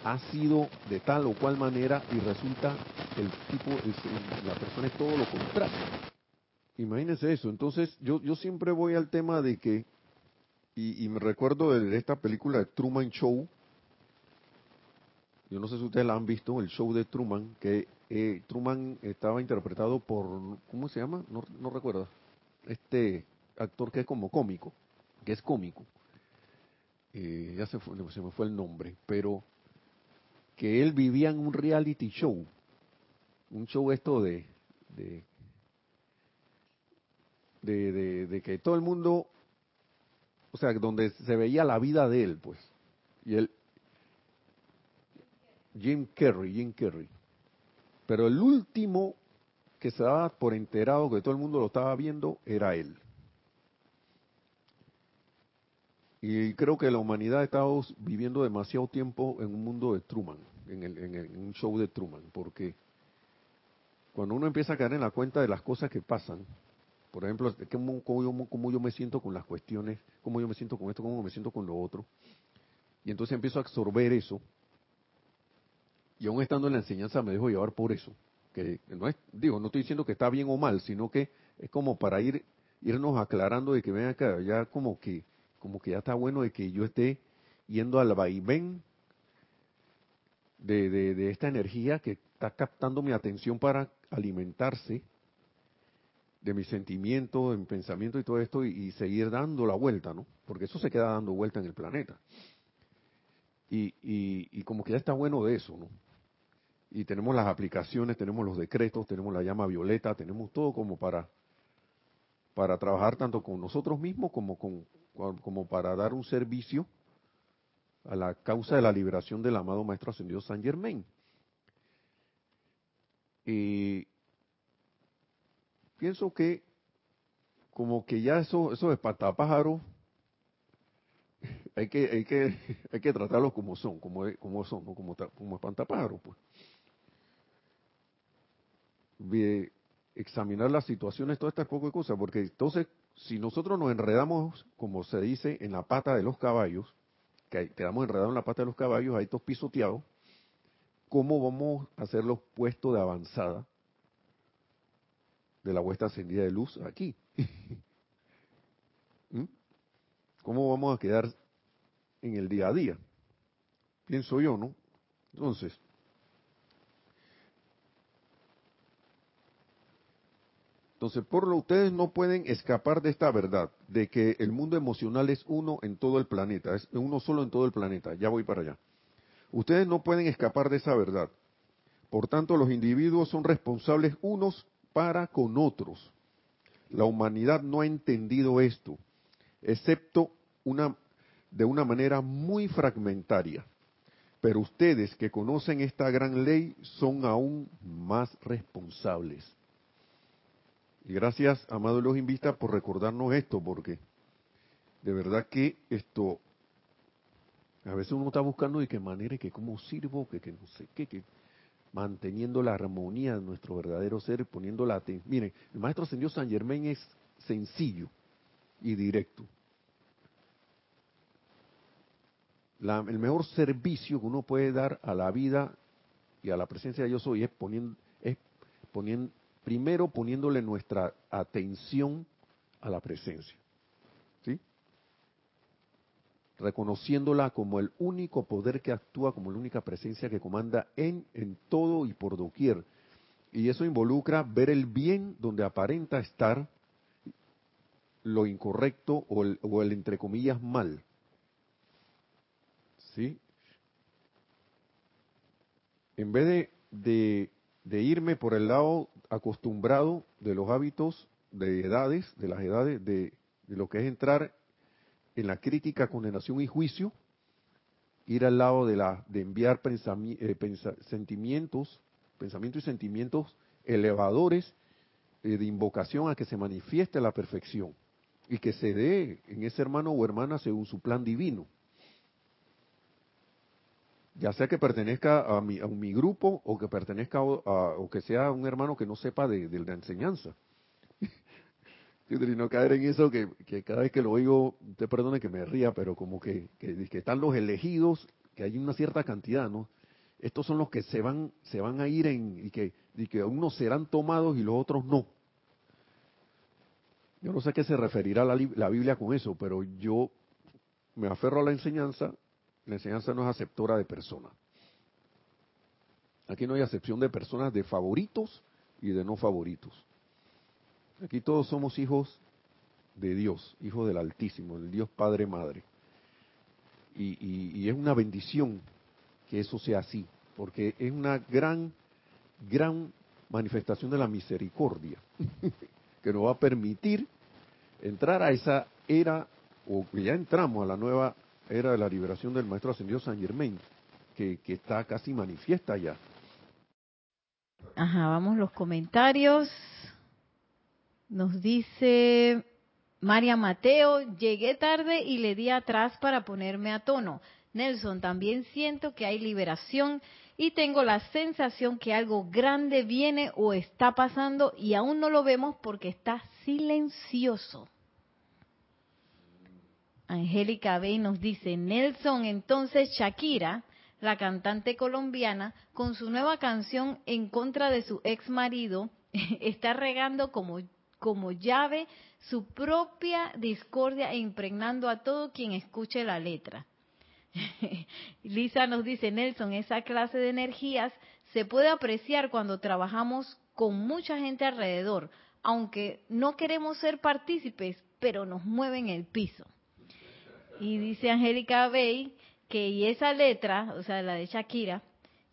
ha sido de tal o cual manera y resulta el tipo, la persona es todo lo contrario. imagínense eso. Entonces, yo, yo siempre voy al tema de que, y, me recuerdo de esta película de Truman Show, yo no sé si ustedes la han visto, el show de Truman, que eh, Truman estaba interpretado por, ¿cómo se llama? No, no recuerdo. Este actor que es como cómico, que es cómico. Eh, ya se, se me fue el nombre, pero que él vivía en un reality show, un show esto de, de, de, que todo el mundo, o sea, donde se veía la vida de él, pues, y él, Jim Carrey, Jim Carrey, pero el último que se daba por enterado que todo el mundo lo estaba viendo era él. Y creo que la humanidad ha estado viviendo demasiado tiempo en un mundo de Truman, en, el, en, un show de Truman, porque cuando uno empieza a caer en la cuenta de las cosas que pasan, por ejemplo, cómo, cómo, yo, me siento con las cuestiones, cómo yo me siento con esto, cómo me siento con lo otro, y entonces empiezo a absorber eso, y aún estando en la enseñanza me dejo llevar por eso, que no es, digo, no estoy diciendo que está bien o mal, sino que es como para ir irnos aclarando de que ven acá, ya como que como que ya está bueno de que yo esté yendo al vaivén de, de, esta energía que está captando mi atención para alimentarse de mis sentimientos, de mi pensamiento y todo esto, y, seguir dando la vuelta, ¿no? Porque eso se queda dando vuelta en el planeta. Y, y, como que ya está bueno de eso, ¿no? Y tenemos las aplicaciones, tenemos los decretos, tenemos la llama violeta, tenemos todo como para, para trabajar tanto con nosotros mismos como con, como para dar un servicio a la causa de la liberación del amado Maestro Ascendido San Germain. Y pienso que como que ya eso, eso de patapájaros hay que, hay que, hay que tratarlos como son, como, como son, ¿no? como, como espantapájaros, pues. De examinar las situaciones, todas estas poco de cosas, porque entonces si nosotros nos enredamos, como se dice, en la pata de los caballos, que quedamos enredados en la pata de los caballos, ahí todos pisoteados, ¿cómo vamos a hacer los puestos de avanzada de la vuestra ascendida de luz aquí? ¿Mm? ¿Cómo vamos a quedar en el día a día? Pienso yo, ¿no? Entonces, Entonces, por lo ustedes no pueden escapar de esta verdad, de que el mundo emocional es uno en todo el planeta, es uno solo en todo el planeta. Ya voy para allá. Ustedes no pueden escapar de esa verdad. Por tanto, los individuos son responsables unos para con otros. La humanidad no ha entendido esto, excepto una, de una manera muy fragmentaria. Pero ustedes que conocen esta gran ley son aún más responsables. Y gracias, amado los invita, por recordarnos esto, porque de verdad que esto, a veces uno está buscando de qué manera, que cómo sirvo, que, que no sé qué, que manteniendo la armonía de nuestro verdadero ser, poniendo la atención. Miren, el maestro ascendió San Germán es sencillo y directo. el mejor servicio que uno puede dar a la vida y a la presencia de yo soy es poniendo, es poniendo, primero poniéndole nuestra atención a la presencia. Reconociéndola como el único poder que actúa, como la única presencia que comanda en, en todo y por doquier. Y eso involucra ver el bien donde aparenta estar lo incorrecto o el, o el entre comillas mal. ¿Sí? En vez de, de, de irme por el lado acostumbrado de los hábitos de edades, de las edades, de, lo que es entrar en la crítica, condenación y juicio, ir al lado de la de enviar eh, sentimientos, pensamientos y sentimientos elevadores eh, de invocación a que se manifieste la perfección y que se dé en ese hermano o hermana según su plan divino ya sea que pertenezca a mi, a mi grupo o que pertenezca a, o que sea un hermano que no sepa de, la enseñanza. Y no caer en eso que, cada vez que lo oigo, te perdone que me ría, pero como que, que, están los elegidos, que hay una cierta cantidad, ¿no? Estos son los que se van, se van a ir en, y que, y que unos serán tomados y los otros no. Yo no sé a qué se referirá la, la Biblia con eso, pero yo me aferro a la enseñanza. La enseñanza no es aceptora de personas. Aquí no hay acepción de personas de favoritos y de no favoritos. Aquí todos somos hijos de Dios, hijos del Altísimo, del Dios Padre Madre. Y, es una bendición que eso sea así, porque es una gran, gran manifestación de la misericordia que nos va a permitir entrar a esa era, o que ya entramos a la nueva era de la liberación del Maestro Ascendido San Germain, que, que está casi manifiesta ya. Ajá, vamos los comentarios. Nos dice María Mateo, llegué tarde y le di atrás para ponerme a tono. Nelson, también siento que hay liberación y tengo la sensación que algo grande viene o está pasando y aún no lo vemos porque está silencioso. Angélica Bey nos dice, Nelson, entonces Shakira la cantante colombiana, con su nueva canción en contra de su ex marido, está regando como, como llave su propia discordia e impregnando a todo quien escuche la letra. Lisa nos dice, Nelson, esa clase de energías se puede apreciar cuando trabajamos con mucha gente alrededor, aunque no queremos ser partícipes, pero nos mueven el piso. Y dice Angélica Bey que esa letra, o sea, la de Shakira,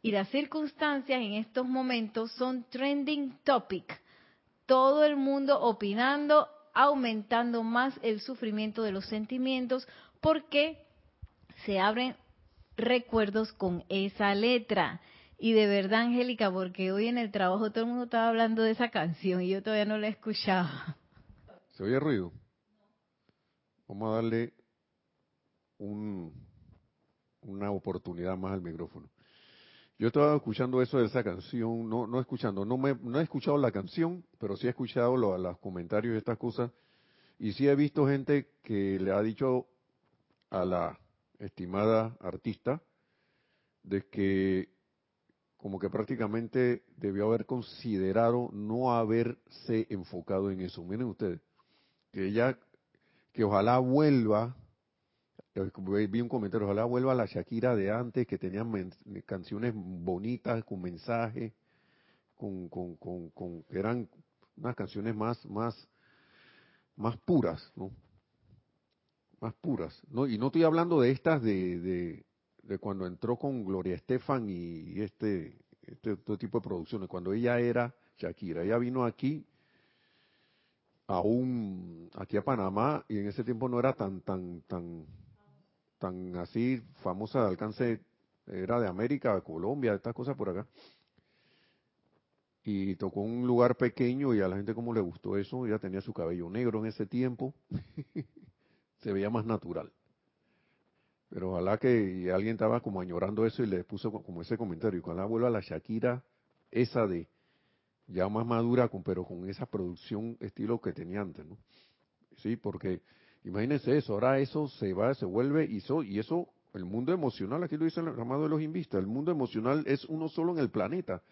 y las circunstancias en estos momentos son trending topic. Todo el mundo opinando, aumentando más el sufrimiento de los sentimientos, porque se abren recuerdos con esa letra. Y de verdad, Angélica, porque hoy en el trabajo todo el mundo estaba hablando de esa canción y yo todavía no la he escuchado. ¿Se oye ruido? Vamos a darle un, una oportunidad más al micrófono. Yo estaba escuchando eso de esa canción, no, no escuchando, no, me, no he escuchado la canción, pero sí he escuchado los comentarios y estas cosas, y sí he visto gente que le ha dicho a la estimada artista de que como que prácticamente debió haber considerado no haberse enfocado en eso. Miren ustedes, que ella, que ojalá vuelva vi un comentario, ojalá vuelva a la Shakira de antes, que tenía canciones bonitas, con mensaje, con, con, con, que eran unas canciones más, más, más puras. Más puras, ¿no? Y no estoy hablando de estas de, de, cuando entró con Gloria Estefan y, este, este, tipo de producciones, cuando ella era Shakira. Ella vino aquí aún aquí a Panamá y en ese tiempo no era tan tan tan tan así famosa de alcance, era de América, Colombia, estas cosas por acá. Y tocó un lugar pequeño y a la gente como le gustó eso, ella tenía su cabello negro en ese tiempo, se veía más natural. Pero ojalá que alguien estaba como añorando eso y le puso como ese comentario. Y cuando vuelva a la Shakira, esa de ya más madura, pero con esa producción estilo que tenía antes, ¿no? Sí, porque Imagínense eso, ahora eso se va, se vuelve y eso, el mundo emocional, aquí lo dice el llamado de los invistas, el mundo emocional es uno solo en el planeta.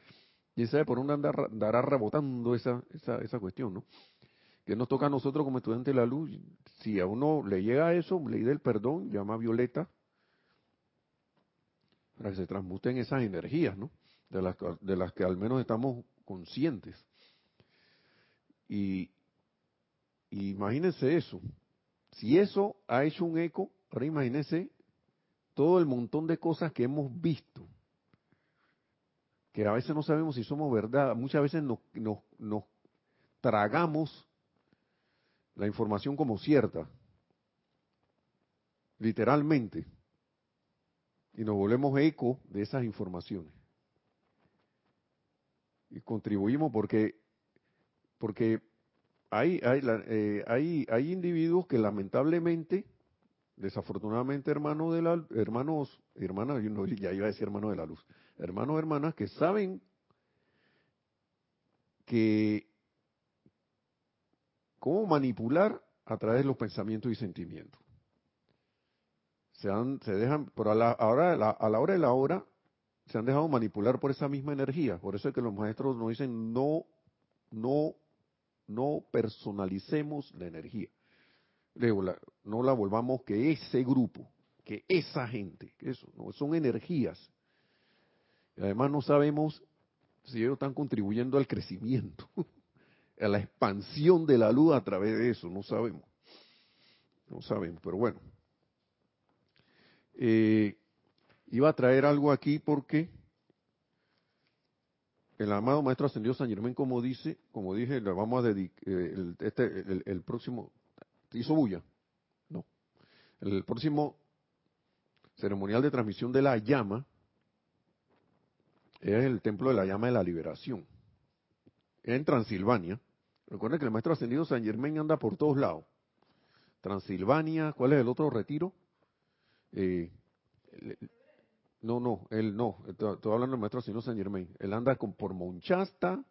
Y sabe por dónde andará rebotando esa, esa, esa cuestión, ¿no? Que nos toca a nosotros como estudiantes de la luz. Si a uno le llega eso, ley del perdón, llama Violeta, para que se transmuten esas energías, ¿no? De las, de las que al menos estamos conscientes. Y imagínense eso, si eso ha hecho un eco, ahora todo el montón de cosas que hemos visto, que a veces no sabemos si somos verdad, muchas veces nos, nos tragamos la información como cierta, literalmente, y nos volvemos eco de esas informaciones. Y contribuimos porque, porque hay, hay, eh, hay, hay individuos que lamentablemente, desafortunadamente hermanos de la hermanos, hermanas, yo ya iba a decir hermanos de la luz, hermanos, hermanas que saben que cómo manipular a través de los pensamientos y sentimientos. Se, han, se dejan, pero a la, ahora, a la hora de la hora, se han dejado manipular por esa misma energía. Por eso es que los maestros nos dicen no, no no personalicemos la energía. no la volvamos que ese grupo, que esa gente, que eso, no, son energías. Y además no sabemos si ellos están contribuyendo al crecimiento, a la expansión de la luz a través de eso, no sabemos. No sabemos, pero bueno. Eh, iba a traer algo aquí porque el amado Maestro Ascendido San Germán, como dice, como dije, le vamos a dedicar, eh, el, este, el, próximo, ¿hizo bulla? No. El próximo ceremonial de transmisión de la llama es el Templo de la Llama de la Liberación, en Transilvania. Recuerden que el Maestro Ascendido San Germán anda por todos lados. Transilvania, ¿cuál es el otro retiro? Eh, no, no, él no. Estoy, hablando del maestro Ascendido San Germain. Él anda con, por Monchasta,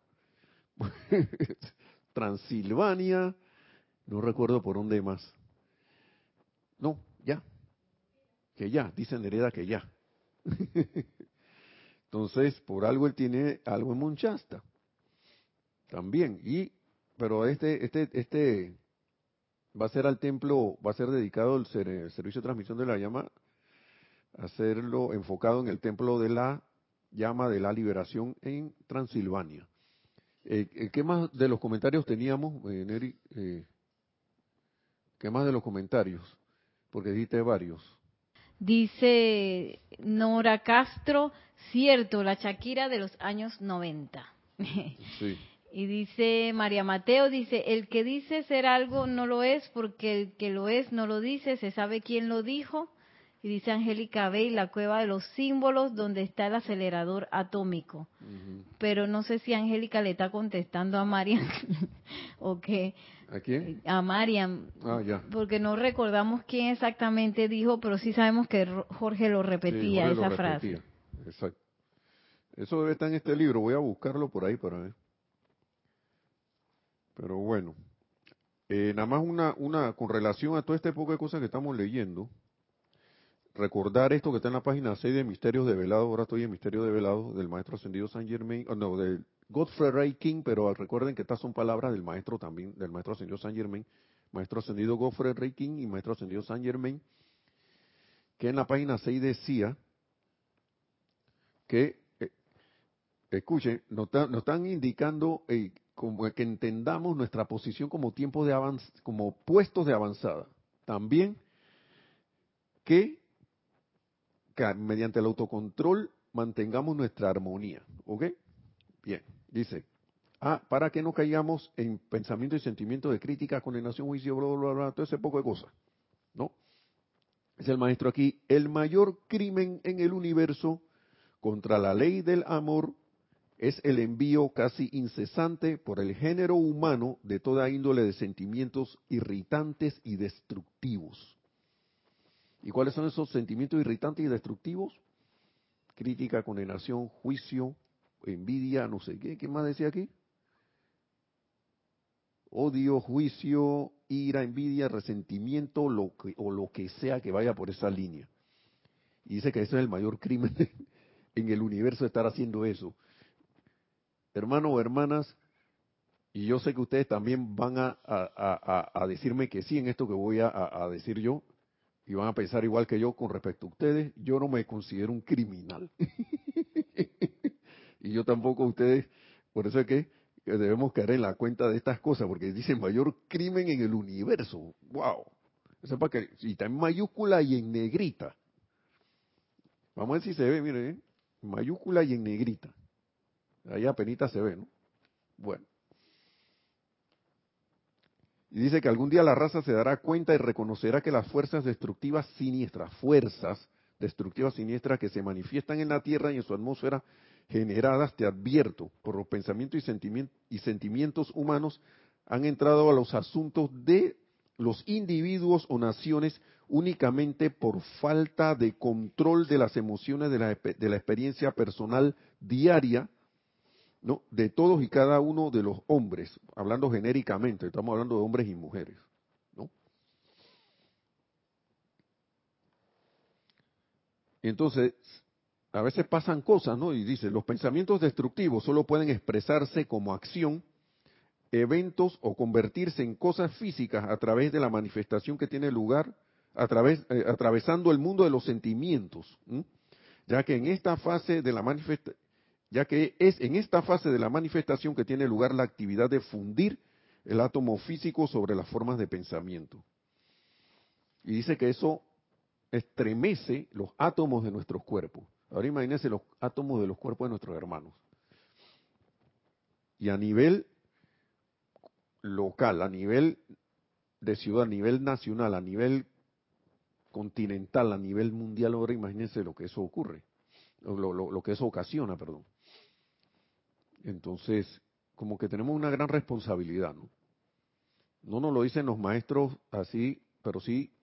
Transilvania, no recuerdo por dónde más. No, ya. Que ya, dice Nereda que ya. Entonces, por algo él tiene algo en Monchasta. También. Y, pero este, este, este va a ser al templo, va a ser dedicado el servicio de transmisión de la llama hacerlo enfocado en el templo de la llama de la liberación en Transilvania. Eh, eh, ¿Qué más de los comentarios teníamos, eh, Neri? Eh, ¿Qué más de los comentarios? Porque dijiste varios. Dice Nora Castro, cierto, la Shakira de los años 90. Sí. Y dice María Mateo, dice, el que dice ser algo no lo es porque el que lo es no lo dice, se sabe quién lo dijo y dice Angélica Bey, la cueva de los símbolos donde está el acelerador atómico. Pero no sé si Angélica le está contestando a Mariam o qué. ¿A quién? A Mariam. Ah, ya. Porque no recordamos quién exactamente dijo, pero sí sabemos que Jorge lo repetía, esa frase. Exacto. Eso debe estar en este libro, voy a buscarlo por ahí para ver. Pero bueno, eh, nada más una, una, con relación a toda esta época de cosas que estamos leyendo, recordar esto que está en la página 6 de Misterios de Velado, ahora estoy en Misterio de Velado, del Maestro Ascendido San Germain, oh, no, del Godfrey Ray King, pero recuerden que estas son palabras del Maestro también, del Maestro Ascendido San Germain, Maestro Ascendido Godfrey Ray King y Maestro Ascendido San Germain, que en la página 6 decía que, eh, escuchen, nos, están indicando eh, como que entendamos nuestra posición como tiempo de avanz, como puestos de avanzada. También que mediante el autocontrol mantengamos nuestra armonía. ¿Ok? Bien, dice, ah, para que no caigamos en pensamiento y sentimiento de crítica, condenación, juicio, bla, bla, bla, todo ese poco de cosas. ¿No? Es el maestro aquí, el mayor crimen en el universo contra la ley del amor es el envío casi incesante por el género humano de toda índole de sentimientos irritantes y destructivos ¿Y cuáles son esos sentimientos irritantes y destructivos? Crítica, condenación, juicio, envidia, no sé qué. ¿Qué más decía aquí? Odio, juicio, ira, envidia, resentimiento lo que, o lo que sea que vaya por esa línea. Y dice que ese es el mayor crimen en el universo estar haciendo eso. Hermanos o hermanas, y yo sé que ustedes también van a, decirme que sí en esto que voy a decir yo, y van a pensar igual que yo con respecto a ustedes, yo no me considero un criminal. y yo tampoco ustedes, por eso es que debemos caer en la cuenta de estas cosas, porque dicen mayor crimen en el universo. ¡Wow! Eso para que, y está en mayúscula y en negrita. Vamos a ver si se ve, miren, ¿eh? mayúscula y en negrita. Ahí apenas se ve, ¿no? Bueno. Y dice que algún día la raza se dará cuenta y reconocerá que las fuerzas destructivas siniestras, fuerzas destructivas siniestras que se manifiestan en la Tierra y en su atmósfera generadas, te advierto, por los pensamientos y sentimientos humanos, han entrado a los asuntos de los individuos o naciones únicamente por falta de control de las emociones de la, de la experiencia personal diaria de todos y cada uno de los hombres, hablando genéricamente, estamos hablando de hombres y mujeres. ¿no? Entonces, a veces pasan cosas, ¿no? Y dice, los pensamientos destructivos solo pueden expresarse como acción eventos o convertirse en cosas físicas a través de la manifestación que tiene lugar, a través, eh, atravesando el mundo de los sentimientos, ya que en esta fase de la manifestación, ya que es en esta fase de la manifestación que tiene lugar la actividad de fundir el átomo físico sobre las formas de pensamiento. Y dice que eso estremece los átomos de nuestros cuerpos. Ahora imagínense los átomos de los cuerpos de nuestros hermanos. Y a nivel local, a nivel de ciudad, a nivel nacional, a nivel continental, a nivel mundial, ahora imagínense lo que eso ocurre, lo, lo que eso ocasiona, perdón. Entonces, como que tenemos una gran responsabilidad, ¿no? No nos lo dicen los maestros así, pero sí,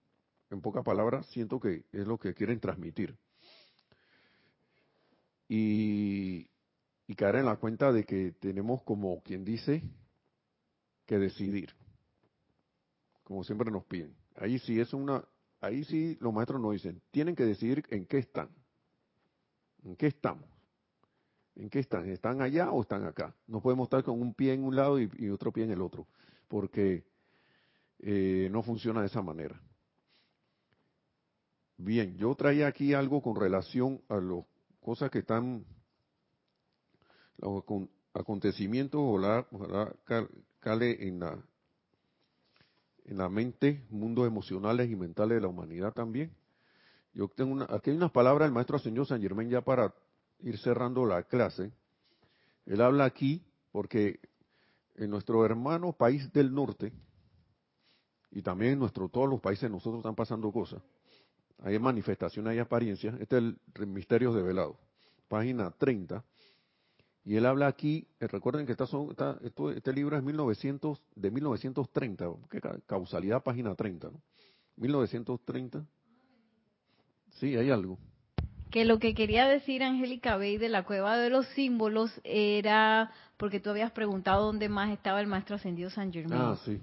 en pocas palabras, siento que es lo que quieren transmitir. Y, y caer en la cuenta de que tenemos como quien dice que decidir, como siempre nos piden. Ahí sí es una, ahí sí los maestros nos dicen, tienen que decidir en qué están, en qué estamos, en qué están, están allá o están acá. No podemos estar con un pie en un lado y, otro pie en el otro, porque eh, no funciona de esa manera. Bien, yo traía aquí algo con relación a las cosas que están los acontecimientos, ojalá, ojalá cale en la, en la mente, mundos emocionales y mentales de la humanidad también. Yo tengo una, aquí hay unas palabras del maestro señor San Germán ya para ir cerrando la clase. Él habla aquí porque en nuestro hermano país del norte y también en nuestro todos los países nosotros están pasando cosas. Hay manifestaciones, hay apariencias. Este es el Misterios de Velado. Página 30. Y él habla aquí, eh, recuerden que está, este libro es 1900, de 1930, ¿qué causalidad página 30, ¿no? 1930. Sí, hay algo. Que lo que quería decir Angélica Bey de la cueva de los símbolos era porque tú habías preguntado dónde más estaba el maestro ascendido San Germán. Ah, sí.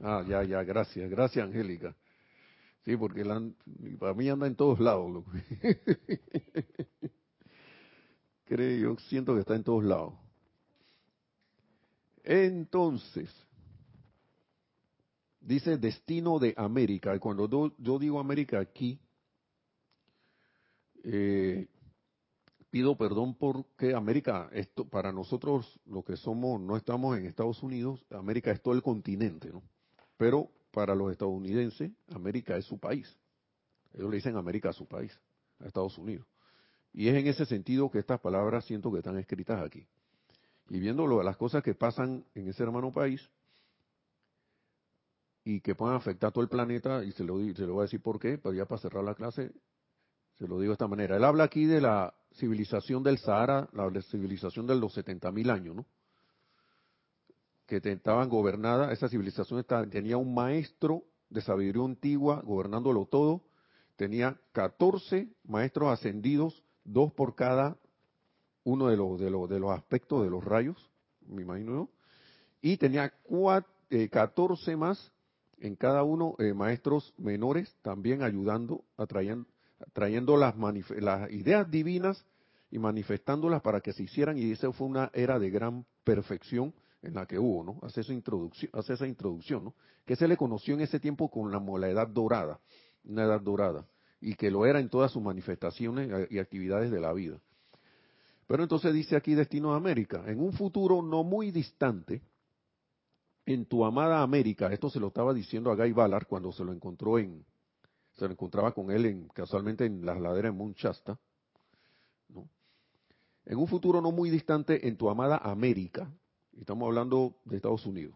Ah, ya, ya, gracias, gracias Angélica. Sí, porque para mí anda en todos lados. creo, yo siento que está en todos lados. Entonces, dice destino de América. Y cuando yo, digo América aquí, eh, pido perdón porque América, esto, para nosotros, lo que somos, no estamos en Estados Unidos, América es todo el continente, ¿no? Pero para los estadounidenses, América es su país. Ellos le dicen América a su país, a Estados Unidos. Y es en ese sentido que estas palabras siento que están escritas aquí. Y viendo las cosas que pasan en ese hermano país y que puedan afectar a todo el planeta, y se lo, se lo voy a decir por qué, pero ya para cerrar la clase, se lo digo de esta manera. Él habla aquí de la civilización del Sahara, la civilización de los 70.000 años, ¿no? Que estaban gobernada, esa civilización tenía un maestro de sabiduría antigua gobernándolo todo, tenía 14 maestros ascendidos dos por cada uno de los, de los, de los aspectos de los rayos, me imagino y tenía cuatro, eh, 14 más en cada uno eh, maestros menores también ayudando, atrayendo, trayendo las, ideas divinas y manifestándolas para que se hicieran y esa fue una era de gran perfección en la que hubo, ¿no? Hace esa introducción, hace esa introducción, ¿no? Que se le conoció en ese tiempo con la, edad dorada, una edad dorada y que lo era en todas sus manifestaciones eh, y actividades de la vida. Pero entonces dice aquí Destino de América, en un futuro no muy distante, en tu amada América, esto se lo estaba diciendo a Guy Ballard cuando se lo encontró en, se encontraba con él en, casualmente en las laderas de Munchasta, en un futuro no muy distante en tu amada América, estamos hablando de Estados Unidos,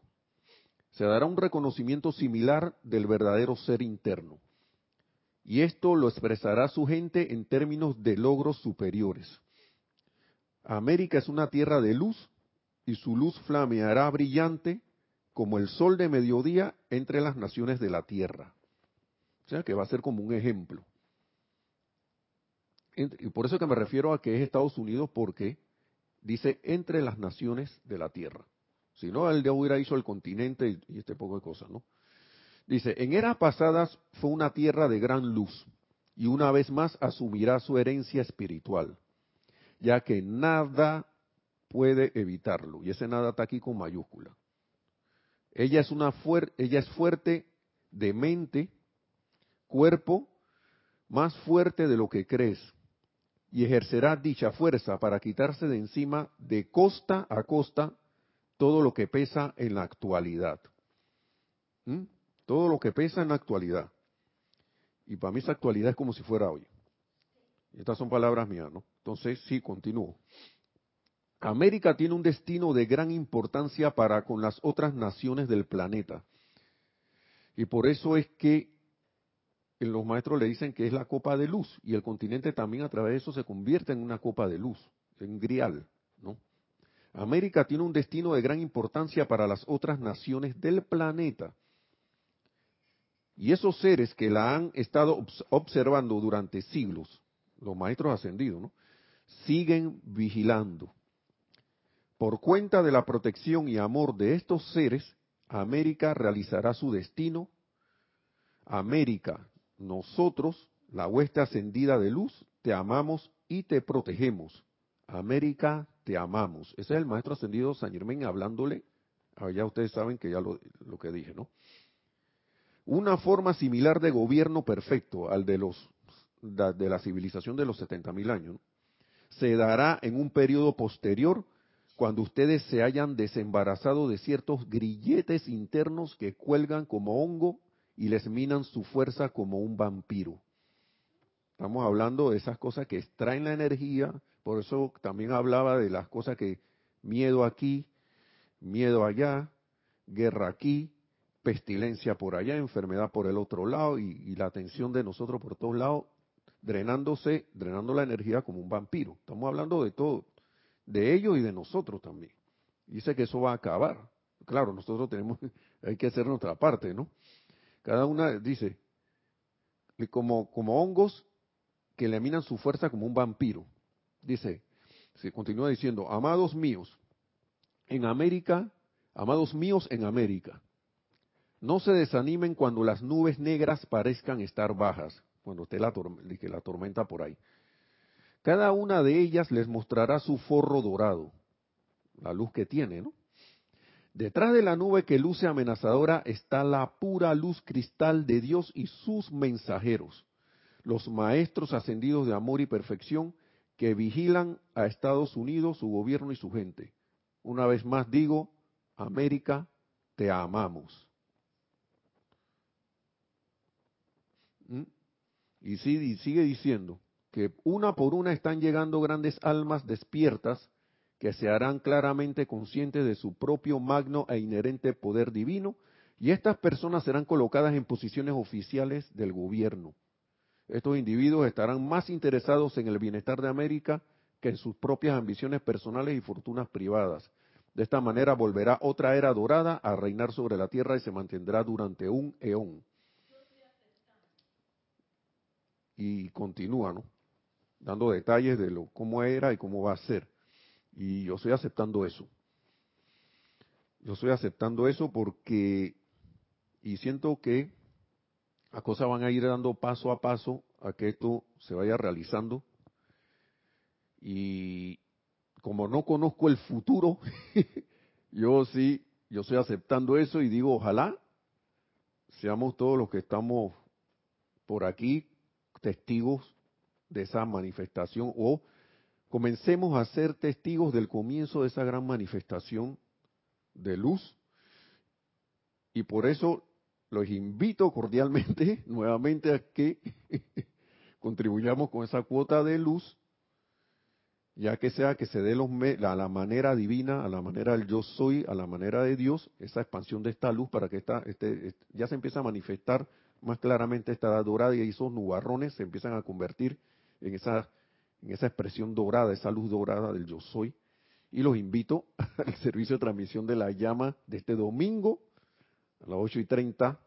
se dará un reconocimiento similar del verdadero ser interno y esto lo expresará su gente en términos de logros superiores. América es una tierra de luz y su luz flameará brillante como el sol de mediodía entre las naciones de la tierra. Que va a ser como un ejemplo. Y por eso que me refiero a que es Estados Unidos porque dice entre las naciones de la tierra. Si no, él ya hubiera hecho el continente y este poco de cosas, ¿no? Dice, en eras pasadas fue una tierra de gran luz y una vez más asumirá su herencia espiritual, ya que nada puede evitarlo. Y ese nada está aquí con mayúscula. Ella es, una fuer ella es fuerte de mente, cuerpo, más fuerte de lo que crees, y ejercerá dicha fuerza para quitarse de encima de costa a costa todo lo que pesa en la actualidad. ¿Mm? Todo lo que pesa en la actualidad. Y para mí esa actualidad es como si fuera hoy. Estas son palabras mías, ¿no? Entonces, sí, continúo. América tiene un destino de gran importancia para con las otras naciones del planeta. Y por eso es que los maestros le dicen que es la copa de luz y el continente también a través de eso se convierte en una copa de luz, en grial, ¿no? América tiene un destino de gran importancia para las otras naciones del planeta. Y esos seres que la han estado observando durante siglos, los maestros ascendidos, ¿no? siguen vigilando por cuenta de la protección y amor de estos seres, América realizará su destino. América, nosotros, la hueste ascendida de luz, te amamos y te protegemos. América, te amamos. Ese es el maestro ascendido San Germán hablándole. Ya ustedes saben que ya lo, lo que dije, ¿no? Una forma similar de gobierno perfecto al de los de la civilización de los 70.000 años se dará en un periodo posterior cuando ustedes se hayan desembarazado de ciertos grilletes internos que cuelgan como hongo y les minan su fuerza como un vampiro. Estamos hablando de esas cosas que extraen la energía, por eso también hablaba de las cosas que miedo aquí, miedo allá, guerra aquí, pestilencia por allá, enfermedad por el otro lado y, y la atención de nosotros por todos lados, drenándose, drenando la energía como un vampiro. Estamos hablando de todo, de ellos y de nosotros también. Dice que eso va a acabar. Claro, nosotros tenemos, hay que hacer nuestra parte, ¿no? Cada una dice, como, como hongos que le minan su fuerza como un vampiro. Dice, se continúa diciendo, amados míos, en América, amados míos en América, no se desanimen cuando las nubes negras parezcan estar bajas, cuando esté la, la tormenta por ahí. Cada una de ellas les mostrará su forro dorado, la luz que tiene, ¿no? Detrás de la nube que luce amenazadora está la pura luz cristal de Dios y sus mensajeros, los maestros ascendidos de amor y perfección que vigilan a Estados Unidos, su gobierno y su gente. Una vez más digo, América, te amamos. ¿Mm? Y, sigue diciendo, que una por una están llegando grandes almas despiertas que se harán claramente conscientes de su propio magno e inherente poder divino, y estas personas serán colocadas en posiciones oficiales del gobierno. Estos individuos estarán más interesados en el bienestar de América que en sus propias ambiciones personales y fortunas privadas. De esta manera volverá otra era dorada a reinar sobre la tierra y se mantendrá durante un eón. Y continúa, ¿no? dando detalles de lo cómo era y cómo va a ser. Y yo estoy aceptando eso. Yo estoy aceptando eso porque y siento que las cosas van a ir dando paso a paso a que esto se vaya realizando. Y como no conozco el futuro, yo sí, yo estoy aceptando eso y digo, ojalá seamos todos los que estamos por aquí testigos de esa manifestación o comencemos a ser testigos del comienzo de esa gran manifestación de luz. Y por eso los invito cordialmente nuevamente a que contribuyamos con esa cuota de luz, ya que sea que se dé los a la manera divina, a la manera del yo soy, a la manera de Dios, esa expansión de esta luz para que esta, este, ya se empiece a manifestar más claramente esta edad dorada y esos nubarrones se empiezan a convertir en esa, en esa expresión dorada, esa luz dorada del yo soy. Y los invito al servicio de transmisión de la llama de este domingo, a las 8 y 30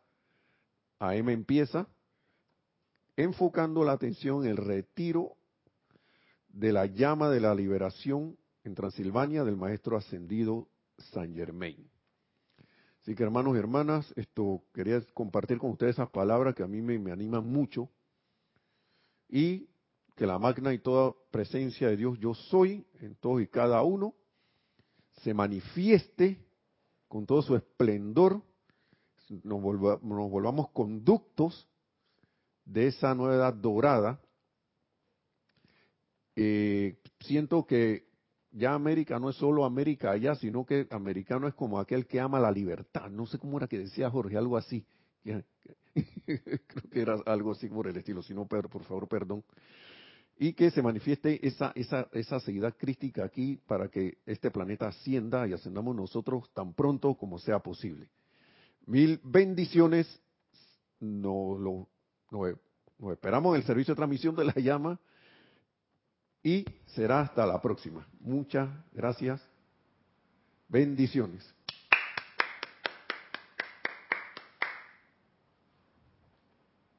AM empieza, enfocando la atención en el retiro de la llama de la liberación en Transilvania del maestro ascendido San Germain. Así que hermanos y hermanas, esto quería compartir con ustedes esas palabras que a mí me, me animan mucho y que la magna y toda presencia de Dios yo soy en todos y cada uno se manifieste con todo su esplendor, nos, volvamos conductos de esa nueva edad dorada. Eh, siento que ya América no es solo América allá, sino que americano es como aquel que ama la libertad. No sé cómo era que decía Jorge, algo así. Creo que era algo así por el estilo, si no, por favor, perdón. Y que se manifieste esa, esa, esa seguidad crítica aquí para que este planeta ascienda y ascendamos nosotros tan pronto como sea posible. Mil bendiciones. Nos, lo, nos esperamos en el servicio de transmisión de la llama y será hasta la próxima. Muchas gracias. Bendiciones.